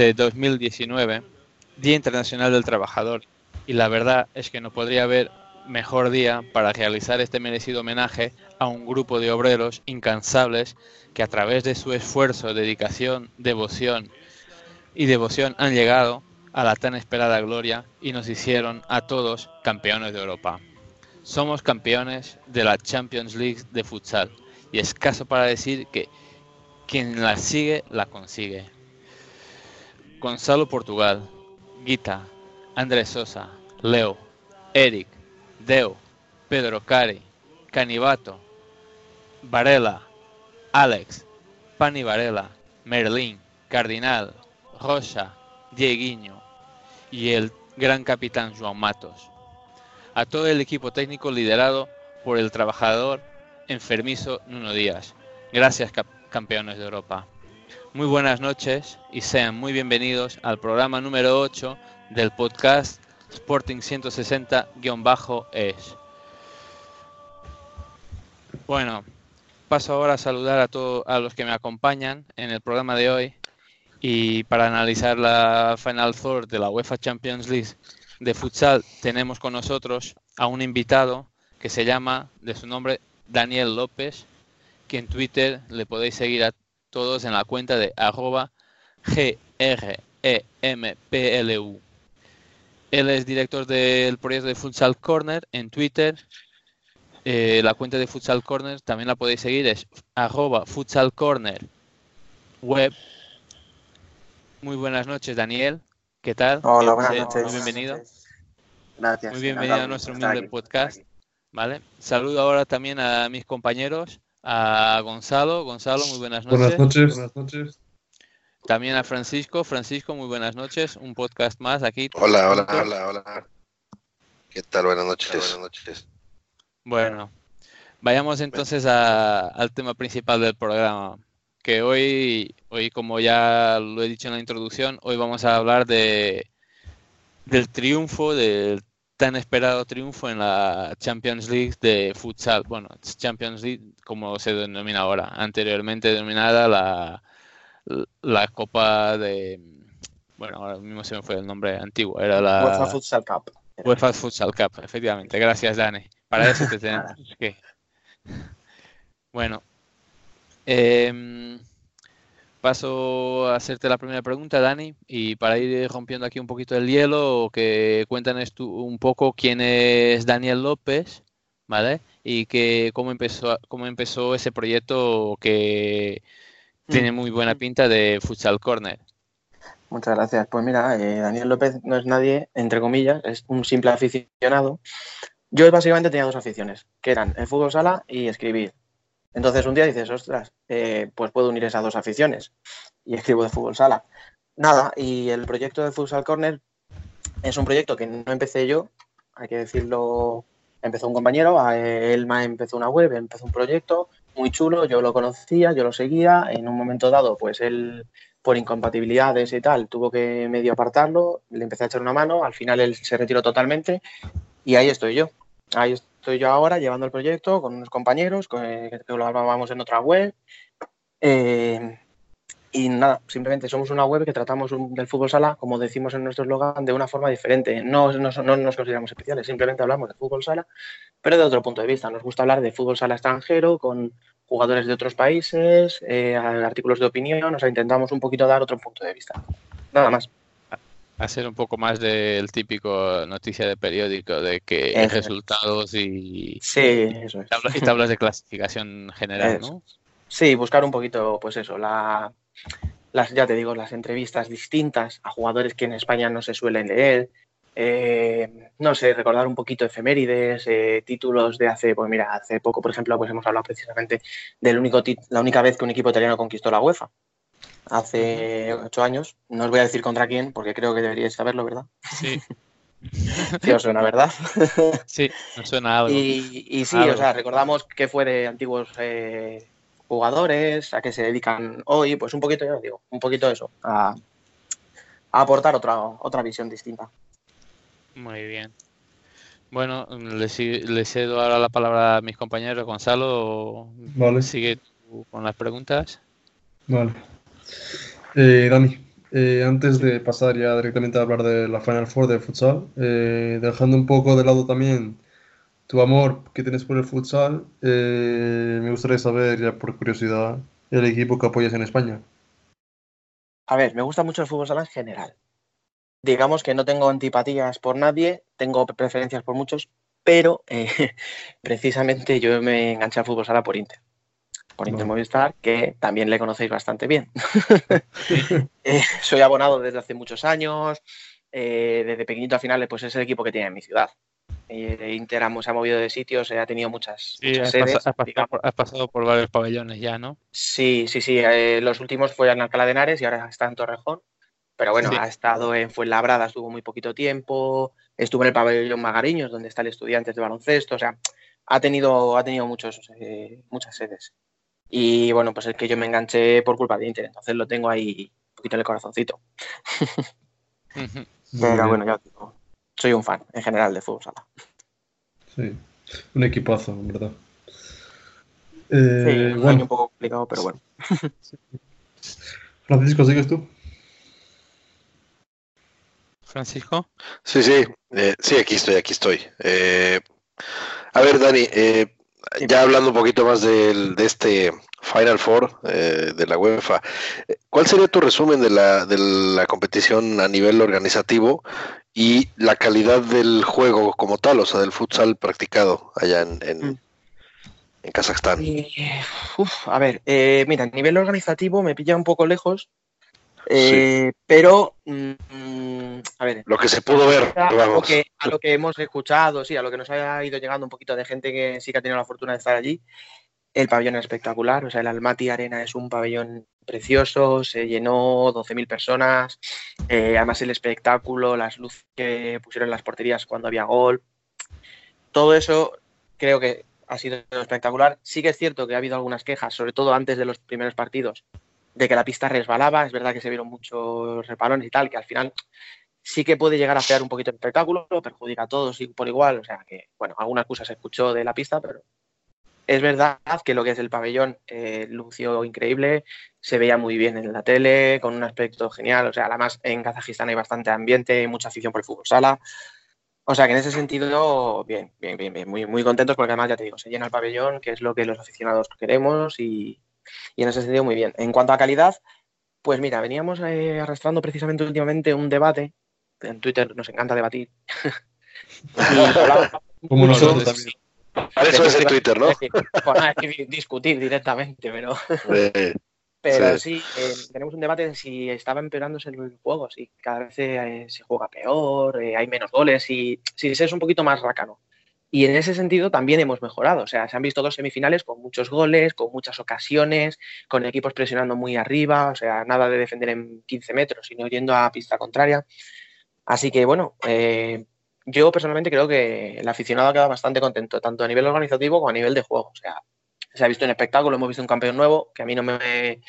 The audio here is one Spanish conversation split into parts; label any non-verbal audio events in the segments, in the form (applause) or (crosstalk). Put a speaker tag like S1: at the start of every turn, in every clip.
S1: de 2019, Día Internacional del Trabajador, y la verdad es que no podría haber mejor día para realizar este merecido homenaje a un grupo de obreros incansables que a través de su esfuerzo, dedicación, devoción y devoción han llegado a la tan esperada gloria y nos hicieron a todos campeones de Europa. Somos campeones de la Champions League de futsal y es caso para decir que quien la sigue la consigue. Gonzalo Portugal, Guita, Andrés Sosa, Leo, Eric, Deo, Pedro Cari, Canibato, Varela, Alex, Pani Varela, Merlín, Cardinal, Rosa, Dieguiño y el gran capitán Joan Matos. A todo el equipo técnico liderado por el trabajador enfermizo Nuno Díaz. Gracias, campeones de Europa. Muy buenas noches y sean muy bienvenidos al programa número 8 del podcast Sporting 160-es. Bueno, paso ahora a saludar a todos a los que me acompañan en el programa de hoy y para analizar la Final Four de la UEFA Champions League de futsal tenemos con nosotros a un invitado que se llama de su nombre Daniel López, que en Twitter le podéis seguir a todos en la cuenta de arroba GREMPLU. Él es director del proyecto de Futsal Corner en Twitter. Eh, la cuenta de Futsal Corner también la podéis seguir, es arroba Futsal Corner web. Muy buenas noches, Daniel. ¿Qué tal?
S2: Hola, buenas noches.
S1: Muy bienvenido.
S2: Gracias.
S1: Muy bienvenido a nuestro humilde podcast. ¿Vale? Saludo ahora también a mis compañeros, a Gonzalo. Gonzalo, muy buenas noches.
S3: Buenas noches. Buenas noches.
S1: También a Francisco. Francisco, muy buenas noches. Un podcast más aquí.
S4: Hola, hola, hola, hola. ¿Qué tal? Buenas noches. Buenas noches.
S1: Bueno, vayamos entonces a- al tema principal del programa. Que hoy, hoy, como ya lo he dicho en la introducción, hoy vamos a hablar de del triunfo, del tan esperado triunfo en la Champions League de futsal. Bueno, Champions League como se denomina ahora, anteriormente denominada la, la Copa de... Bueno, ahora mismo se me fue el nombre antiguo, era la...
S2: UEFA Futsal Cup.
S1: UEFA Futsal Cup, efectivamente. Gracias, Dani. Para eso te (laughs) tenemos que. Bueno, em, paso a hacerte la primera pregunta, Dani, y para ir rompiendo aquí un poquito el hielo, que cuéntanos tú un poco quién es Daniel López, ¿vale? Y que cómo empezó, cómo empezó ese proyecto que tiene muy buena pinta de Futsal Corner.
S2: Muchas gracias. Pues mira, eh, Daniel López no es nadie, entre comillas, es un simple aficionado. Yo básicamente tenía dos aficiones, que eran el fútbol sala y escribir. Entonces un día dices, ostras, eh, pues puedo unir esas dos aficiones y escribo de fútbol sala. Nada, y el proyecto de Futsal Corner es un proyecto que no empecé yo, hay que decirlo, empezó un compañero, él empezó una web, empezó un proyecto muy chulo, yo lo conocía, yo lo seguía, en un momento dado, pues él por incompatibilidades y tal, tuvo que medio apartarlo, le empecé a echar una mano, al final él se retiró totalmente y ahí estoy yo. Ahí estoy yo ahora llevando el proyecto con unos compañeros que, que lo hablábamos en otra web. Eh, y nada, simplemente somos una web que tratamos un- del fútbol sala, como decimos en nuestro eslogan, de una forma diferente. No, no, no nos consideramos especiales, simplemente hablamos de fútbol sala, pero de otro punto de vista. Nos gusta hablar de fútbol sala extranjero, con jugadores de otros países, eh, artículos de opinión, o sea, intentamos un poquito dar otro punto de vista. Nada más.
S1: Hacer un poco más del típico noticia de periódico de que
S2: Eso es.
S1: resultados y,
S2: Sí, eso es.
S1: tabla- y tablas de clasificación general, ¿no?
S2: Sí, buscar un poquito, pues eso, la, las, ya te digo, las entrevistas distintas a jugadores que en España no se suelen leer. eh, no sé, recordar un poquito efemérides, eh, títulos de hace, pues mira, hace poco, por ejemplo, pues hemos hablado precisamente del único tit- la única vez que un equipo italiano conquistó la UEFA. Hace ocho años. No os voy a decir contra quién, porque creo que deberíais saberlo, ¿verdad?
S1: Sí, (laughs)
S2: Sí, os suena, ¿verdad? (laughs)
S1: sí, me suena algo.
S2: Y, y sí,
S1: Algo.
S2: o sea, recordamos que fue de antiguos eh, jugadores, a qué se dedican hoy, pues un poquito, ya os digo, un poquito eso, a, a aportar otra, otra visión distinta.
S1: Muy bien. Bueno, les cedo ahora la palabra a mis compañeros. Gonzalo,
S3: Vale.
S1: sigue tú con las preguntas.
S3: Vale. Eh, Dani, eh, antes de pasar ya directamente a hablar de la Final Four de futsal, eh, dejando un poco de lado también tu amor que tienes por el futsal, me gustaría saber, ya por curiosidad, el equipo que apoyas en España.
S2: A ver, me gusta mucho el fútbol sala en general. Digamos que no tengo antipatías por nadie, tengo preferencias por muchos, pero (laughs) precisamente yo me enganché al fútbol sala por Inter. Por Inter. Movistar, que también le conocéis bastante bien. (laughs) Eh, soy abonado desde hace muchos años. eh, desde pequeñito a finales, pues es el equipo que tiene en mi ciudad. Eh, Inter se ha movido de sitios, eh, ha tenido muchas,
S1: Sí,
S2: muchas
S1: has,
S2: sedes.
S1: pasa- has pasado por, has pasado por varios pabellones ya, ¿no?
S2: Sí, sí, sí. los últimos fue en Alcalá de Henares y ahora está en Torrejón. Pero bueno,
S1: Sí.
S2: ha estado en Fuenlabrada, estuvo muy poquito tiempo. Estuvo en el pabellón Magariños, donde está el Estudiantes de baloncesto. O sea, ha tenido, ha tenido muchos, eh, muchas sedes. Y bueno, pues es que yo me enganché por culpa de Inter, entonces lo tengo ahí un poquito en el corazoncito. Pero bueno, ya os digo, soy un fan en general de fútbol sala.
S3: Sí, un equipazo, en verdad.
S2: Sí,
S3: Eh, bueno,
S2: año un poco complicado, pero bueno. (laughs)
S3: Francisco, ¿sigues tú?
S1: Francisco.
S4: Sí, sí, eh, sí, aquí estoy, aquí estoy. Eh, a ver, Dani, eh, ya hablando un poquito más del, de este Final Four eh, de la UEFA, eh, ¿cuál sería tu resumen de la, de la competición a nivel organizativo y la calidad del juego como tal, o sea, del futsal practicado allá en, en,
S2: Mm.
S4: en Kazajstán?
S2: Uf, a ver, eh, mira, a nivel organizativo me pilla un poco lejos, eh, pero, mm, a ver,
S4: Lo que se pudo ver,
S2: a lo,
S4: vamos.
S2: que, a lo que hemos escuchado, sí, a lo que nos ha ido llegando un poquito de gente que sí que ha tenido la fortuna de estar allí, el pabellón es espectacular, o sea, el Almaty Arena es un pabellón precioso, se llenó 12.000 personas, eh, además el espectáculo, las luces que pusieron en las porterías cuando había gol, todo eso creo que ha sido espectacular. Sí que es cierto que ha habido algunas quejas, sobre todo antes de los primeros partidos, de que la pista resbalaba, es verdad que se vieron muchos repalones y tal, que al final sí que puede llegar a fear un poquito el espectáculo, perjudica a todos y por igual, o sea que, bueno, alguna excusa se escuchó de la pista, pero es verdad que lo que es el pabellón eh, lució increíble, se veía muy bien en la tele, con un aspecto genial, o sea, además en Kazajistán hay bastante ambiente, mucha afición por el fútbol sala, o sea que en ese sentido, bien, bien, bien, bien, muy, muy contentos porque además ya te digo, se llena el pabellón, que es lo que los aficionados queremos y, y en ese sentido muy bien. En cuanto a calidad, pues mira, veníamos eh, arrastrando precisamente últimamente un debate, en Twitter nos encanta debatir. (laughs)
S3: Como nosotros
S2: de-
S3: también.
S4: Para eso es en Twitter, ¿no?
S2: bueno, es que discutir directamente, pero, (laughs) pero sí, eh, tenemos un debate de si estaba empeorándose el juego, si cada vez eh, se juega peor, eh, hay menos goles, y si se es un poquito más rácano. Y en ese sentido también hemos mejorado. O sea, se han visto dos semifinales con muchos goles, con muchas ocasiones, con equipos presionando muy arriba, o sea, nada de defender en 15 metros, sino yendo a pista contraria. Así que bueno, eh, yo personalmente creo que el aficionado ha quedado bastante contento, tanto a nivel organizativo como a nivel de juego. O sea, se ha visto un espectáculo, hemos visto un campeón nuevo, que a mí no me...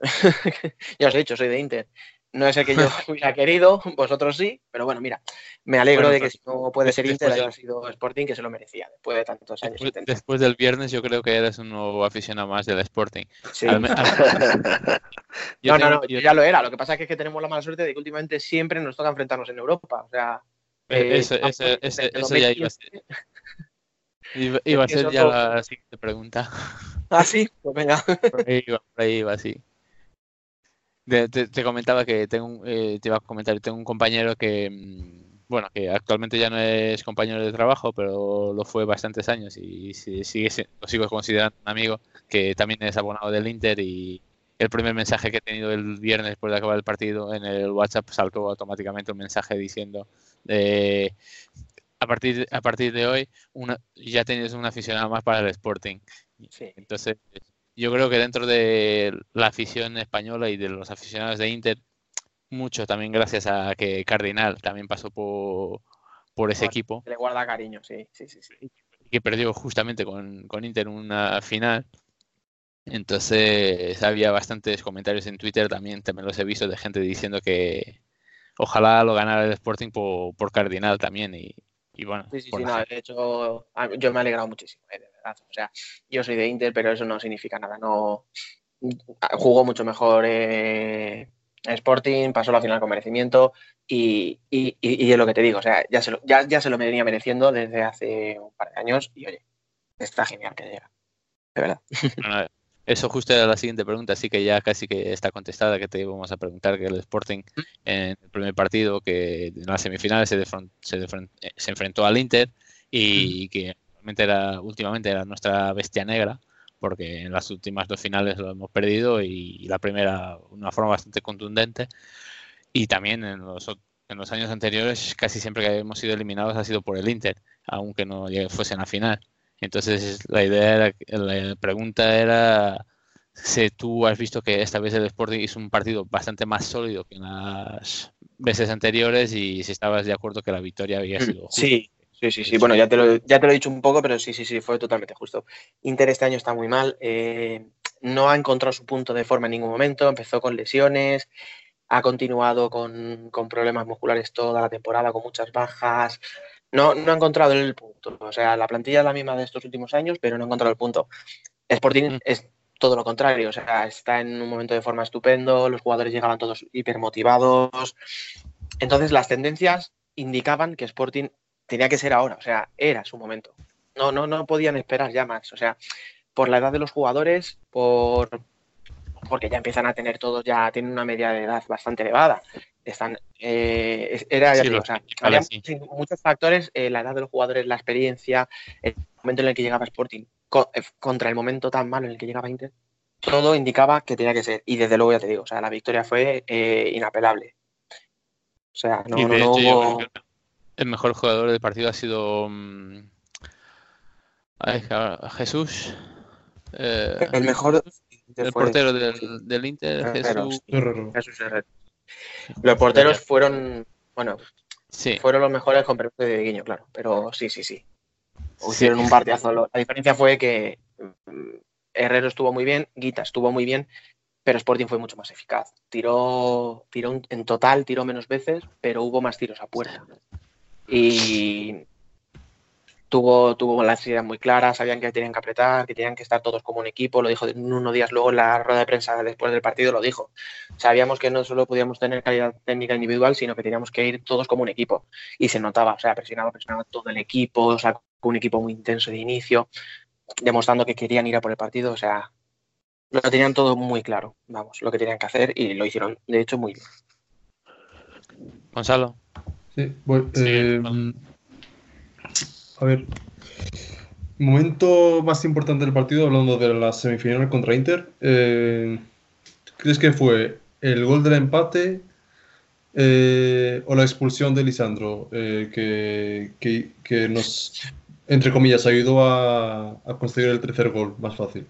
S2: (laughs) ya os he dicho, soy de Inter. No es el que yo (laughs) hubiera querido, vosotros sí, pero bueno, mira, me alegro
S1: Bueno,
S2: de que si no puede ser Inter, haya sido Sporting, que se lo merecía después de tantos años.
S1: Después,
S2: 70.
S1: después del viernes yo creo que eres un nuevo aficionado más del Sporting.
S2: Sí.
S1: Al al- (laughs)
S2: no, no, no,
S1: yo-
S2: ya lo era. Lo que pasa es que, tenemos la mala suerte de que últimamente siempre nos toca enfrentarnos en Europa. O sea,
S1: eh,
S2: eh,
S1: eso, ya iba a ser,
S2: 2015. (laughs)
S1: iba, iba a ser ya la siguiente pregunta.
S2: Ah, sí, pues venga.
S1: Por ahí iba, por ahí iba, sí. De- te, te comentaba que tengo, eh, te iba a comentar, tengo un compañero que, mm, bueno, que actualmente ya no es compañero de trabajo, pero lo fue bastantes años y si- sigue, si- lo sigo considerando un amigo que también es abonado del Inter y el primer mensaje que he tenido el viernes después de acabar el partido en el WhatsApp saltó automáticamente un mensaje diciendo eh, a partir a partir de hoy una, ya tienes un aficionado más para el Sporting.
S2: Sí.
S1: Entonces, yo creo que dentro de la afición española y de los aficionados de Inter, mucho también gracias a que Cardinal también pasó por, por ese equipo,
S2: Le guarda cariño, sí, sí, sí. sí.
S1: que perdió justamente con, con Inter una final. Entonces había bastantes comentarios en Twitter también, también los he visto de gente diciendo que ojalá lo ganara el Sporting por, por Cardinal también y, y bueno.
S2: Sí, sí, sí, no, de hecho, yo me he alegrado muchísimo, eh, O sea, yo soy de Inter, pero eso no significa nada. No jugó mucho mejor eh, Sporting, pasó la final con merecimiento y, y, y- y es lo que te digo, o sea, ya se lo, ya, ya se lo venía mereciendo desde hace un par de años y oye, está genial que llega. De verdad. (laughs)
S1: Bueno, eso justo era la siguiente pregunta, así que ya casi que está contestada, que te íbamos a preguntar que el Sporting en el primer partido, que en las semifinales se, se, eh, se enfrentó al Inter y que realmente era, últimamente era nuestra bestia negra, porque en las últimas dos finales lo hemos perdido y la primera de una forma bastante contundente y también en los, en los años anteriores casi siempre que hemos sido eliminados ha sido por el Inter, aunque no llegue- fuese en la final. Entonces la idea era, la pregunta era si tú has visto que esta vez el Sporting hizo un partido bastante más sólido que en las veces anteriores y si estabas de acuerdo que la victoria había sido justa.
S2: Sí, sí, sí, sí. Bueno, ya te, lo, ya te lo he dicho un poco, pero sí, sí, sí, fue totalmente justo. Inter este año está muy mal. eh, no ha encontrado su punto de forma en ningún momento. Empezó con lesiones, ha continuado con, con problemas musculares toda la temporada, con muchas bajas. No, no ha encontrado el punto. O sea, la plantilla es la misma de estos últimos años, pero no ha encontrado el punto. Sporting
S1: Mm.
S2: es todo lo contrario. O sea, está en un momento de forma estupendo. Los jugadores llegaban todos hipermotivados. Entonces, las tendencias indicaban que Sporting tenía que ser ahora, o sea, era su momento. No, no, no podían esperar ya más. O sea, por la edad de los jugadores, por porque ya empiezan a tener todos, ya tienen una media de edad bastante elevada. Están, eh, era, ya
S1: Sí,
S2: digo, o sea, había
S1: sí.
S2: muchos- factores, eh, la edad de los jugadores, la experiencia, el momento en el que llegaba Sporting, co- eh, contra el momento tan malo en el que llegaba Inter, todo indicaba que tenía que ser. Y desde luego, ya te digo, o sea, la victoria fue eh, inapelable. O sea, no, no, no
S1: hecho,
S2: hubo...
S1: el mejor jugador del partido ha sido mm, ay, Jesús. Eh,
S2: El mejor
S1: el
S2: fue
S1: portero
S2: sí.
S1: del, del Inter, Jesús.
S2: sí. Jesús Herrero. Los porteros fueron, bueno,
S1: Sí,
S2: fueron los mejores con permiso de Guiño, claro, pero sí, sí, sí.
S1: Sí.
S2: Hicieron un partidazo. La diferencia fue que mm, Herrero estuvo muy bien, Guita estuvo muy bien, pero Sporting fue mucho más eficaz. Tiró, tiró un- en total, tiró menos veces, pero hubo más tiros a puerta. Y tuvo, tuvo las ideas muy claras, sabían que tenían que apretar, que tenían que estar todos como un equipo. Lo dijo unos días luego en la rueda de prensa después del partido, lo dijo. Sabíamos que no solo podíamos tener calidad técnica individual, sino que teníamos que ir todos como un equipo. Y se notaba, o sea, presionaba, presionaba todo el equipo, sacó un equipo muy intenso de inicio, demostrando que querían ir a por el partido, o sea, lo tenían todo muy claro, vamos, lo que tenían que hacer y lo hicieron, de hecho, muy bien.
S1: Gonzalo.
S3: Sí, voy.
S1: Sí,
S3: eh, a ver. Momento más importante del partido, hablando de la semifinal contra Inter. eh, ¿Crees que fue el gol del empate eh, o la expulsión de Lisandro? eh, que, que- que nos, entre comillas, ayudó a, a conseguir el tercer gol más fácil.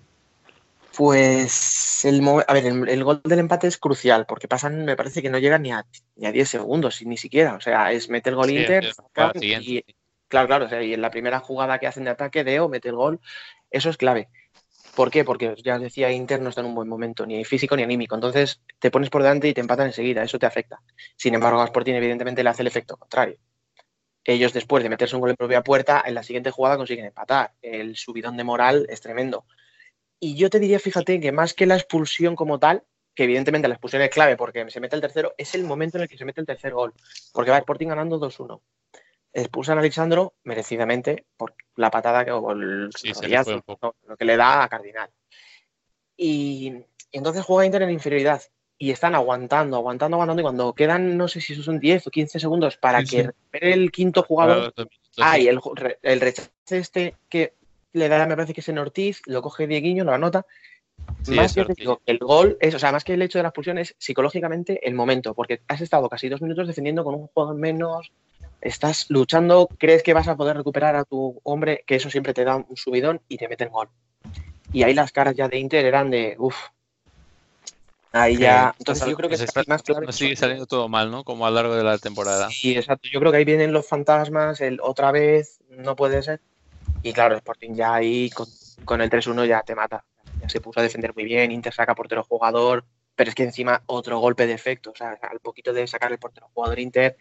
S2: Pues el, a ver, el, el gol del empate es crucial, porque pasan, me parece que no llegan ni a, ni a 10 segundos, ni siquiera. O sea, es mete el gol
S1: Sí,
S2: Inter, y, claro, claro, o sea, y en la primera jugada que hacen de ataque, Deo mete el gol, eso es clave. ¿Por qué? Porque ya os decía, Inter no está en un buen momento, ni físico ni anímico. Entonces te pones por delante y te empatan enseguida, eso te afecta. Sin embargo, a Sporting evidentemente le hace el efecto contrario. Ellos después de meterse un gol en propia puerta, en la siguiente jugada consiguen empatar. El subidón de moral es tremendo. Y yo te diría, fíjate, que más que la expulsión como tal, que evidentemente la expulsión es clave porque se mete el tercero, es el momento en el que se mete el tercer gol. Porque va Sporting ganando 2-1. Expulsan a Alexandro merecidamente por la patada que, o el
S1: Sí,
S2: lo que le da a Cardinal. Y, y entonces juega Inter en inferioridad. Y están aguantando, aguantando, aguantando. Y cuando quedan, no sé si son 10 o 15 segundos para
S3: Sí,
S2: que
S3: sí.
S2: el quinto jugador, Ah, y el, el rechace este que le da, me parece que es en Ortiz, lo coge Dieguiño, lo anota.
S1: Sí,
S2: más que digo, el gol es, o sea, más que el hecho de la expulsión es psicológicamente el momento, porque has estado casi dos minutos defendiendo con un juego menos, estás luchando, crees que vas a poder recuperar a tu hombre, que eso siempre te da un subidón y te meten gol. Y ahí las caras ya de Inter eran de, uff. Ahí ya. Entonces yo creo que es más clave.
S1: nos sigue saliendo todo mal, ¿no? Como a lo largo de la temporada.
S2: Sí, exacto. Yo creo que ahí vienen los fantasmas, el otra vez, no puede ser. Y claro, Sporting ya ahí con, con el 3-1 ya te mata. Ya se puso a defender muy bien, Inter saca portero jugador, pero es que encima otro golpe de efecto, o sea, al poquito de sacar el portero jugador Inter,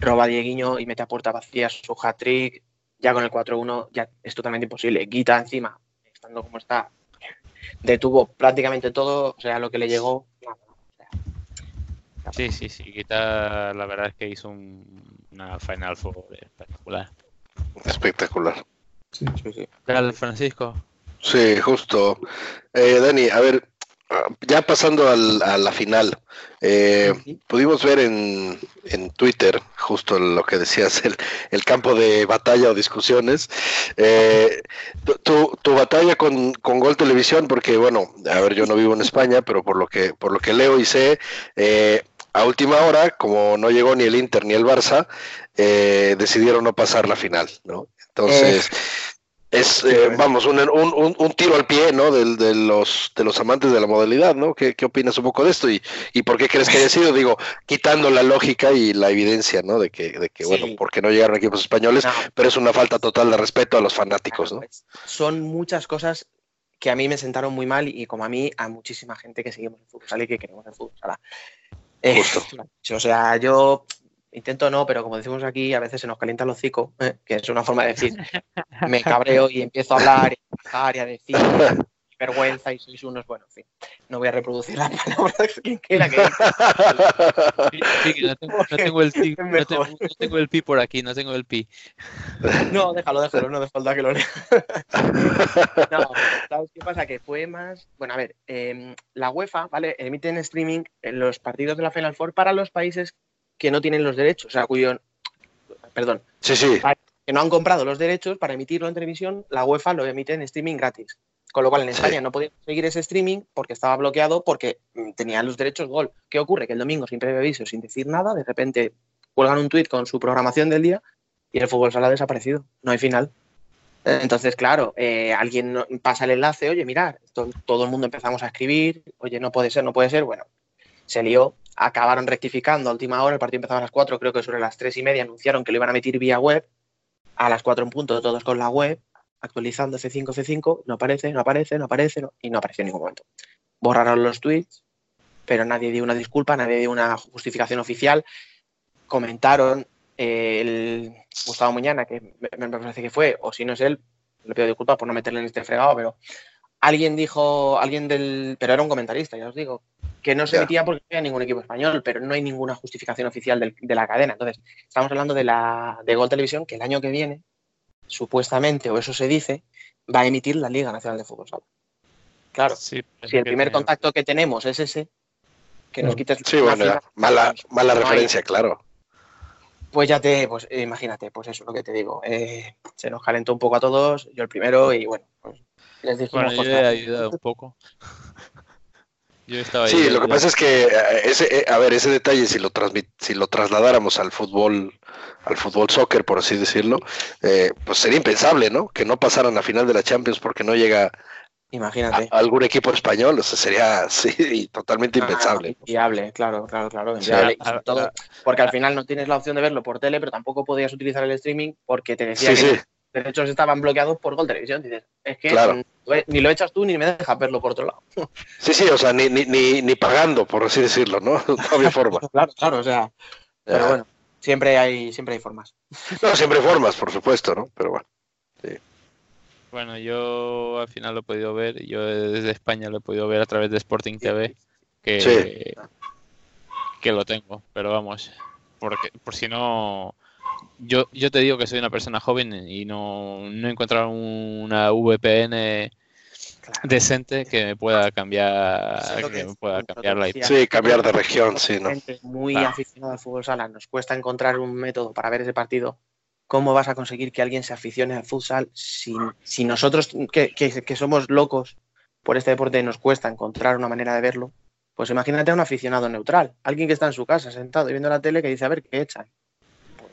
S2: roba a Dieguiño y mete a puerta vacía su hat-trick, ya con el 4-1 ya es totalmente imposible. Guita encima, estando como está, detuvo prácticamente todo, o sea, lo que le llegó. nada, o sea,
S1: Sí, sí, sí. Guita, la verdad es que hizo un- una Final Four espectacular.
S4: Espectacular.
S3: Sí.
S2: sí, sí.
S1: Dale, Francisco.
S4: Sí, justo. Eh, Dani, a ver, ya pasando al- a la final, eh, pudimos ver en, en Twitter justo lo que decías, el, el campo de batalla o discusiones. Eh, tu, tu- tu batalla con, con Gol Televisión, porque bueno, a ver, yo no vivo en España, pero por lo que, por lo que leo y sé, eh, a última hora, como no llegó ni el Inter ni el Barça, eh, decidieron no pasar la final, ¿no? Entonces, es, eh, vamos, un, un, un- tiro al pie, ¿no? Del, de, los, de los amantes de la modalidad, ¿no? ¿Qué, qué opinas un poco de esto? ¿Y, y por qué crees que haya sido? Digo, quitando la lógica y la evidencia, ¿no? De que, de que
S2: Sí.
S4: bueno, porque no llegaron equipos españoles,
S2: No,
S4: pero es una falta total de respeto a los fanáticos, ¿no?
S2: pues, son muchas cosas que a mí me sentaron muy mal y como a mí, a muchísima gente que seguimos el fútbol y que queremos el fútbol sala. Eh,
S4: Justo. (laughs)
S2: o sea, yo intento no, pero como decimos aquí, a veces se nos calienta el hocico, ¿eh? que es una forma de decir, me cabreo y empiezo a hablar y a bajar y a decir vergüenza y sois unos, bueno, en fin, no voy a reproducir las palabras que quiera que
S1: Sí, sí, que no, tengo, no (laughs) tengo el pi,
S2: Es
S1: no
S2: mejor.
S1: tengo, no tengo el pi por aquí, no tengo el pi.
S2: No, déjalo, déjalo, no hace falta que lo lea. No, ¿sabes qué pasa? Que fue más. Bueno, a ver, eh, la UEFA, ¿vale? Emite en streaming los partidos de la Final Four para los países que no tienen los derechos, o sea, cuyo. Perdón,
S4: Sí, sí,
S2: que no han comprado los derechos para emitirlo en televisión, la UEFA lo emite en streaming gratis. Con lo cual en
S4: Sí.
S2: España no podían seguir ese streaming porque estaba bloqueado porque mm, tenían los derechos gol. ¿Qué ocurre? Que el domingo, sin previo aviso, sin decir nada, de repente cuelgan un tuit con su programación del día y el fútbol sala ha desaparecido. No hay final. Entonces, claro, eh, alguien pasa el enlace, oye, esto- todo el mundo empezamos a escribir, oye, no puede ser, no puede ser. Bueno, se lió, acabaron rectificando a última hora, el partido empezaba a las 4, creo que sobre las 3 y media anunciaron que lo iban a emitir vía web, a las 4 en punto, todos con la web, actualizando F5, F5, no aparece, no aparece, no aparece, y no apareció en ningún momento. Borraron los tweets, pero nadie dio una disculpa, nadie dio una justificación oficial. Comentaron eh, el Gustavo Muñana, que me parece que fue, o si no es él, le pido disculpas por no meterle en este fregado, pero alguien dijo, alguien del, pero era un comentarista, ya os digo, que no se emitía porque no había ningún equipo español, pero no hay ninguna justificación oficial del- de la cadena. Entonces, estamos hablando de la de Gol Televisión, que el año que viene, supuestamente, o eso se dice, va a emitir la Liga Nacional de Fútbol Sala. Claro,
S1: Sí,
S2: si el primer contacto que tenemos es ese, que nos
S3: Claro.
S2: quites
S4: sí, bueno,
S2: final,
S4: mala,
S2: pues,
S4: mala
S2: no hay-
S4: referencia, claro.
S2: pues ya te, pues imagínate, pues eso es lo que te digo. eh, se nos calentó un poco a todos, yo el primero, y bueno, pues les dijimos
S1: Bueno, yo he ayudado un poco. (laughs) Yo estaba ahí.
S4: Sí, lo que pasa es que eh, ese, eh, a ver, ese detalle si lo transmit, si lo trasladáramos al fútbol, al fútbol soccer, por así decirlo, eh, pues sería impensable, ¿no? Que no pasaran la final de la Champions porque no llega a,
S2: Imagínate.
S4: a algún equipo español, o sea, sería (laughs) sí, totalmente impensable.
S2: Ah, inviable, claro, claro, claro.
S1: A-
S2: sobre todo,
S1: a-
S2: porque al final no tienes la opción de verlo por tele, pero tampoco podías utilizar el streaming porque te decía
S4: Sí,
S2: que
S4: sí,
S2: derechos estaban bloqueados por Gol Televisión. Dices, es que
S4: Claro.
S2: ni lo echas tú ni me dejas verlo por otro lado. (laughs)
S4: sí, sí, o sea, ni, ni, ni, ni pagando, por así decirlo, ¿no? (laughs) No había forma. (laughs)
S2: Claro, claro, o sea. Pero
S4: Ya.
S2: bueno, siempre hay, siempre hay formas.
S4: No, siempre hay formas, por supuesto, ¿no? Pero bueno.
S1: Bueno, yo al final lo he podido ver. Yo desde España lo he podido ver a través de Sporting TV. Que,
S4: Sí.
S1: que lo tengo. Pero vamos, porque por si no. Yo, yo te digo que soy una persona joven y no, no he encontrado una VPN
S2: Claro.
S1: decente que me pueda cambiar,
S2: es
S1: que
S2: que
S1: me pueda cambiar la IP.
S4: Sí, cambiar de región, sí, ¿no?
S2: gente muy
S1: Claro.
S2: aficionada al fútbol sala, nos cuesta encontrar un método para ver ese partido. ¿Cómo vas a conseguir que alguien se aficione al futsal si, si nosotros, que, que- que somos locos por este deporte, nos cuesta encontrar una manera de verlo? Pues imagínate a un aficionado neutral, alguien que está en su casa sentado y viendo la tele que dice, a ver, ¿qué echan?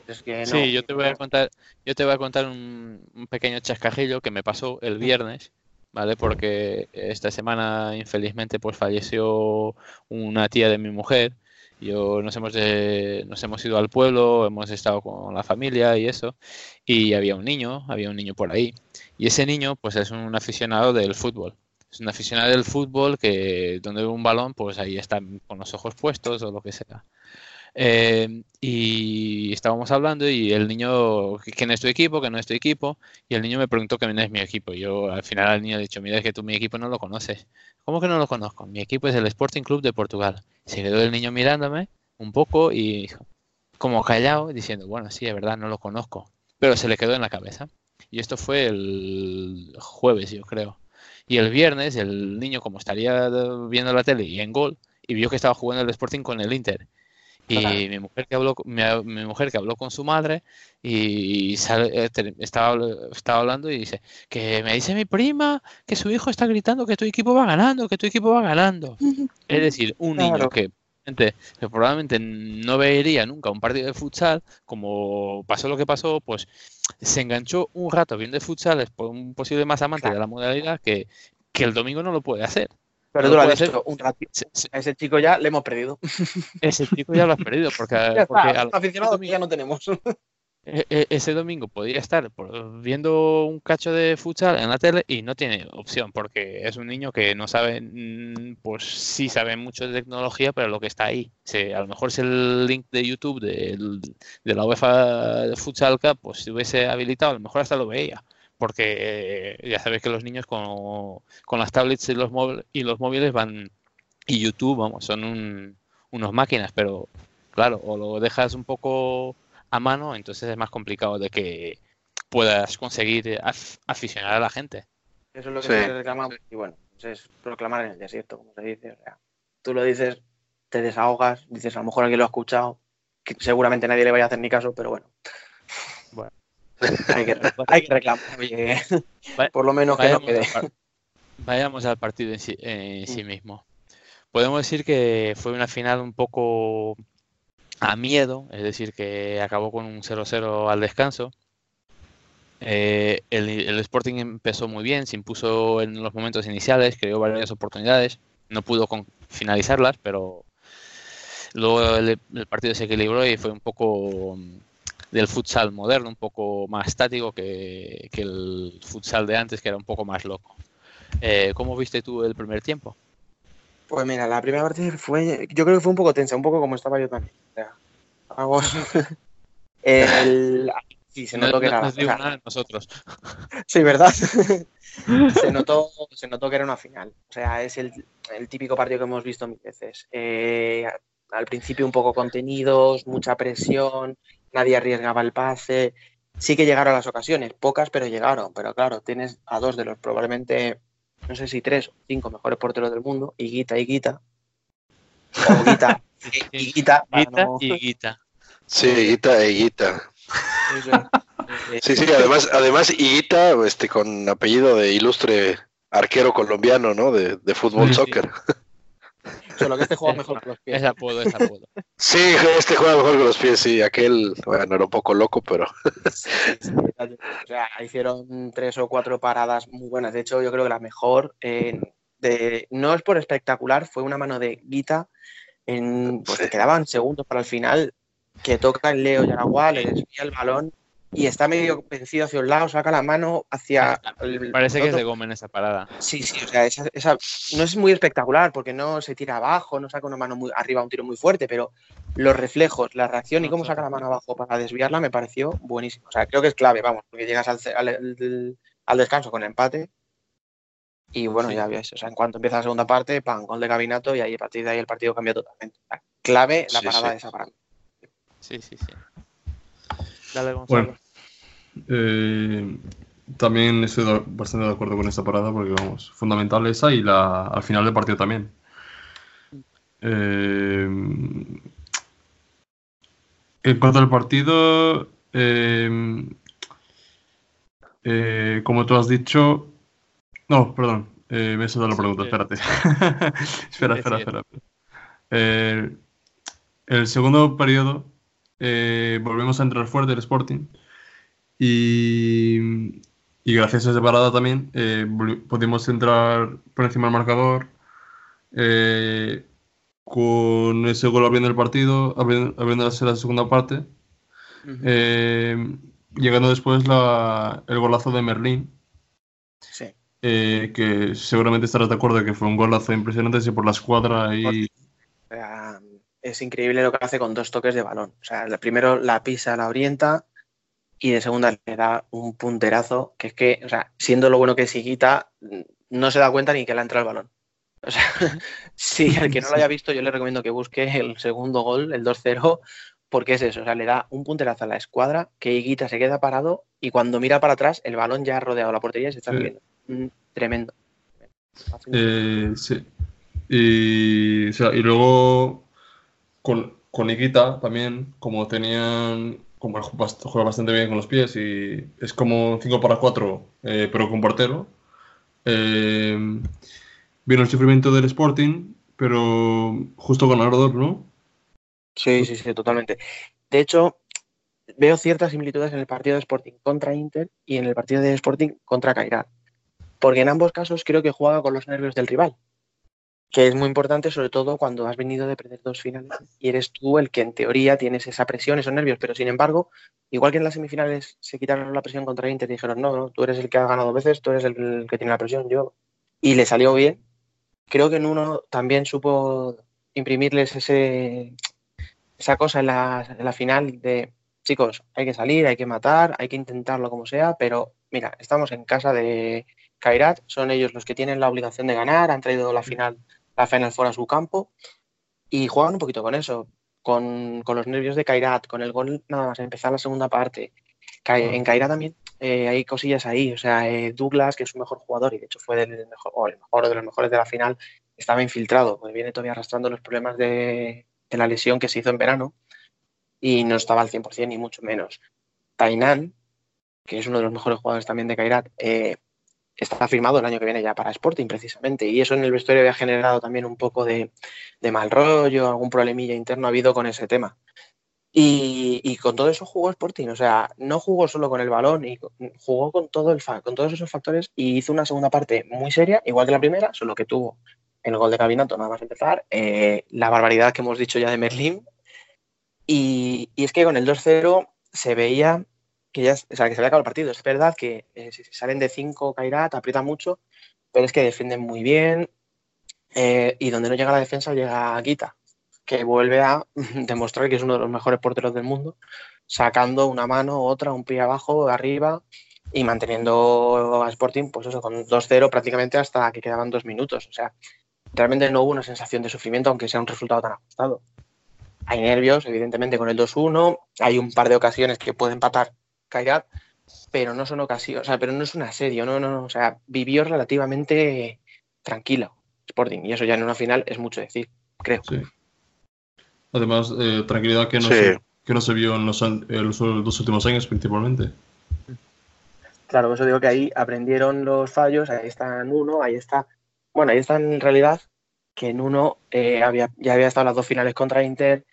S2: Es que no.
S1: Sí, yo te voy a contar, yo te voy a contar un, un pequeño chascajillo que me pasó el viernes, ¿vale? Porque esta semana, infelizmente, pues falleció una tía de mi mujer. Yo nos hemos de- nos hemos ido al pueblo, hemos estado con la familia y eso, y había un niño, había un niño por ahí. Y ese niño, pues es un aficionado del fútbol. Es un aficionado del fútbol que donde ve un balón, pues ahí está con los ojos puestos o lo que sea. Eh, y estábamos hablando y el niño, que es tu equipo, que no es tu equipo, y el niño me preguntó que no es mi equipo. Yo al final al niño le he dicho, mira, es que tú mi equipo no lo conoces. ¿Cómo que no lo conozco? Mi equipo es el Sporting Club de Portugal. Se quedó el niño mirándome un poco y como callado, diciendo, bueno, sí, es verdad, no lo conozco. Pero se le quedó en la cabeza. Y esto fue el jueves, yo creo. Y el viernes, el niño, como estaría viendo la tele y en gol, y vio que estaba jugando el Sporting con el Inter y mi mujer que habló mi, mi, mujer que habló con su madre y sale, eh, estaba, estaba hablando y dice que me dice mi prima que su hijo está gritando que tu equipo va ganando que tu equipo va ganando es decir un niño que, que probablemente no vería nunca un partido de futsal como pasó lo que pasó pues se enganchó un rato viendo de futsal por un posible más amante de la modalidad que, que el domingo no lo puede hacer
S2: pero tú lo has dicho, un ratito. A ese chico ya le hemos perdido. (laughs)
S1: Ese chico ya lo has perdido, porque, (laughs)
S2: ya porque al, aficionado que ya no tenemos. (laughs)
S1: E, e, ese domingo podría estar viendo un cacho de futsal en la tele y no tiene opción, porque es un niño que no sabe, mm, pues sí sabe mucho de tecnología, pero lo que está ahí. a lo mejor es el link de YouTube de, de la UEFA Futsal Cup, pues si hubiese habilitado, a lo mejor hasta lo veía porque eh, ya sabes que los niños con, con las tablets y los, móviles, y los móviles van y YouTube, vamos, son un, unos máquinas, pero claro, o lo dejas un poco a mano, entonces es más complicado de que puedas conseguir aficionar a la gente.
S2: Eso es lo que se reclama y bueno, pues es proclamar en el desierto, como se dice. O sea, tú lo dices, te desahogas, dices, a lo mejor alguien lo ha escuchado, que seguramente nadie le vaya a hacer ni caso, pero bueno. Bueno, hay que, (laughs) hay que reclamar, por lo menos que no quede.
S1: vayamos al partido en sí, sí mismo. Podemos decir que fue una final un poco a miedo, es decir, que acabó con un 0-0 al descanso. Eh, el, el, Sporting empezó muy bien, se impuso en los momentos iniciales, creó varias oportunidades, no pudo con, finalizarlas, pero luego el, el, partido se equilibró y fue un poco del futsal moderno, un poco más estático que, el futsal de antes, que era un poco más loco. Eh, ¿Cómo viste tú el primer tiempo?
S2: Pues mira, la primera parte fue, yo creo que fue un poco tensa, un poco como estaba yo también. (laughs) el, sí, se notó que era
S1: nosotros. (laughs)
S2: Sí, ¿verdad? (laughs) se, notó, se notó que era una final. O sea, es el, típico partido que hemos visto mil veces. Eh, al principio un poco contenidos, mucha presión, nadie arriesgaba el pase. Sí que llegaron las ocasiones, pocas, pero llegaron. Pero claro, tienes a dos de los probablemente, no sé si tres o cinco mejores porteros del mundo, Higuita (laughs) y Guita. O Guita,
S1: Higuita. y Guita.
S4: Sí, Higuita e Higuita. (laughs) Sí, sí, además, además Higuita, este, con apellido de ilustre arquero colombiano, ¿no? De, de fútbol, soccer.
S2: Solo que este juega (laughs) mejor con los pies.
S1: Es apodo, es apodo.
S4: Sí, este juega mejor con los pies, sí. Aquel, bueno, era un poco loco, pero. (laughs)
S2: o sea, hicieron tres o cuatro paradas muy buenas. De hecho, yo creo que la mejor, de, no es por espectacular, fue una mano de Guita. En, pues quedaban segundos para el final, que toca el Leo Yaragua, le desvía el balón y está medio vencido hacia un lado, saca la mano hacia.
S1: Parece que es de goma en esa parada.
S2: Sí, sí, o sea, esa, esa, no es muy espectacular porque no se tira abajo, no saca una mano muy arriba, un tiro muy fuerte, pero los reflejos, la reacción y cómo saca la mano abajo para desviarla me pareció buenísimo. O sea, creo que es clave, vamos, porque llegas al, al, al descanso con empate. Y bueno, ya ves, o sea, en cuanto empieza la segunda parte, pan, gol de Gabinato y ahí a partir de ahí el partido cambia totalmente. clave la parada de esa parada.
S1: Sí, sí, sí. Dale, Gonzalo. Bueno,
S3: eh, también estoy bastante de acuerdo con esta parada porque, vamos, fundamental esa y la, al final del partido también. Eh, en cuanto al partido, eh, como tú has dicho, no, perdón, me he saltado la pregunta, espérate. (laughs) espera, espera, espera. el segundo periodo volvemos a entrar fuerte el Sporting y, gracias a esa parada también eh, pudimos entrar por encima del marcador. Eh, con ese gol abriendo el partido, abriendo, la segunda parte. Eh, llegando después la, el golazo de Merlín. eh, que seguramente estarás de acuerdo que fue un golazo impresionante sí, por la escuadra y
S2: es increíble lo que hace con dos toques de balón. O sea, primero la pisa, la orienta y de segunda le da un punterazo que es que, o sea, siendo lo bueno que es Higuita, no se da cuenta ni que le ha entrado el balón. O sea, (laughs) sí, al que no lo haya visto, yo le recomiendo que busque el segundo gol, el 2-0, porque es eso, o sea, le da un punterazo a la escuadra, que Higuita se queda parado y cuando mira para atrás, el balón ya ha rodeado la portería y se está
S3: Sí.
S2: viendo. Mm, Tremendo.
S3: Eh, sí. Y, o sea, y luego con, con Higuita también, como tenían, como juega bastante bien con los pies y es como 5 para 4, eh, pero con portero. Eh, vino el sufrimiento del Sporting, pero justo ganador, ¿no?
S2: Sí, sí, sí, totalmente. De hecho, veo ciertas similitudes en el partido de Sporting contra Inter y en el partido de Sporting contra Cairat. Porque en ambos casos creo que juega con los nervios del rival, que es muy importante, sobre todo cuando has venido de perder dos finales y eres tú el que en teoría tienes esa presión, esos nervios. Pero sin embargo, igual que en las semifinales se quitaron la presión contra Inter y dijeron, no, no, tú eres el que ha ganado veces, tú eres el que tiene la presión, yo. Y le salió bien. Creo que en uno también supo imprimirles ese, esa cosa en la, en la final de chicos, hay que salir, hay que matar, hay que intentarlo como sea, pero mira, estamos en casa de Kairat, son ellos los que tienen la obligación de ganar, han traído la final, la Final Four a su campo y juegan un poquito con eso, con, con los nervios de Kairat, con el gol nada más empezar la segunda parte. En Kairat también eh, hay cosillas ahí, o sea, eh, Douglas, que es un mejor jugador y de hecho fue del mejor, o el mejor de los mejores de la final, estaba infiltrado, porque viene todavía arrastrando los problemas de, de la lesión que se hizo en verano y no estaba al 100% ni mucho menos. Tainan, que es uno de los mejores jugadores también de Kairat, eh, está firmado el año que viene ya para Sporting precisamente y eso en el vestuario había generado también un poco de, mal rollo, algún problemilla interno ha habido con ese tema. Y, con todo eso jugó Sporting, o sea, no jugó solo con el balón, y jugó con, todo el con todos esos factores y hizo una segunda parte muy seria, igual que la primera, solo que tuvo el gol de Cabinato nada más empezar, eh, la barbaridad que hemos dicho ya de Merlín, y es que con el 2-0 se veía que ya, o sea, que se había acabado el partido. Es verdad que eh, si salen de 5 Kairat, aprieta mucho, pero es que defienden muy bien eh, y donde no llega la defensa llega Guita, que vuelve a (laughs) demostrar que es uno de los mejores porteros del mundo, sacando una mano, otra, un pie abajo, arriba y manteniendo a Sporting, pues eso, con 2-0 prácticamente hasta que quedaban dos minutos. O sea, realmente no hubo una sensación de sufrimiento, aunque sea un resultado tan ajustado. Hay nervios, evidentemente, con el 2-1. Hay un par de ocasiones que puede empatar Kairat, pero no son ocasiones, o sea, pero no es un asedio, no, no, no. O sea, vivió relativamente tranquilo Sporting, y eso ya en una final es mucho decir, creo.
S3: Sí. Además, eh, tranquilidad que no,
S4: Sí.
S3: se, que no se vio en los, an- en los dos últimos años principalmente.
S2: Claro, por eso digo que ahí aprendieron los fallos, ahí está en uno, ahí está. Bueno, ahí está en realidad que en uno eh, había, ya había estado las dos finales contra Inter,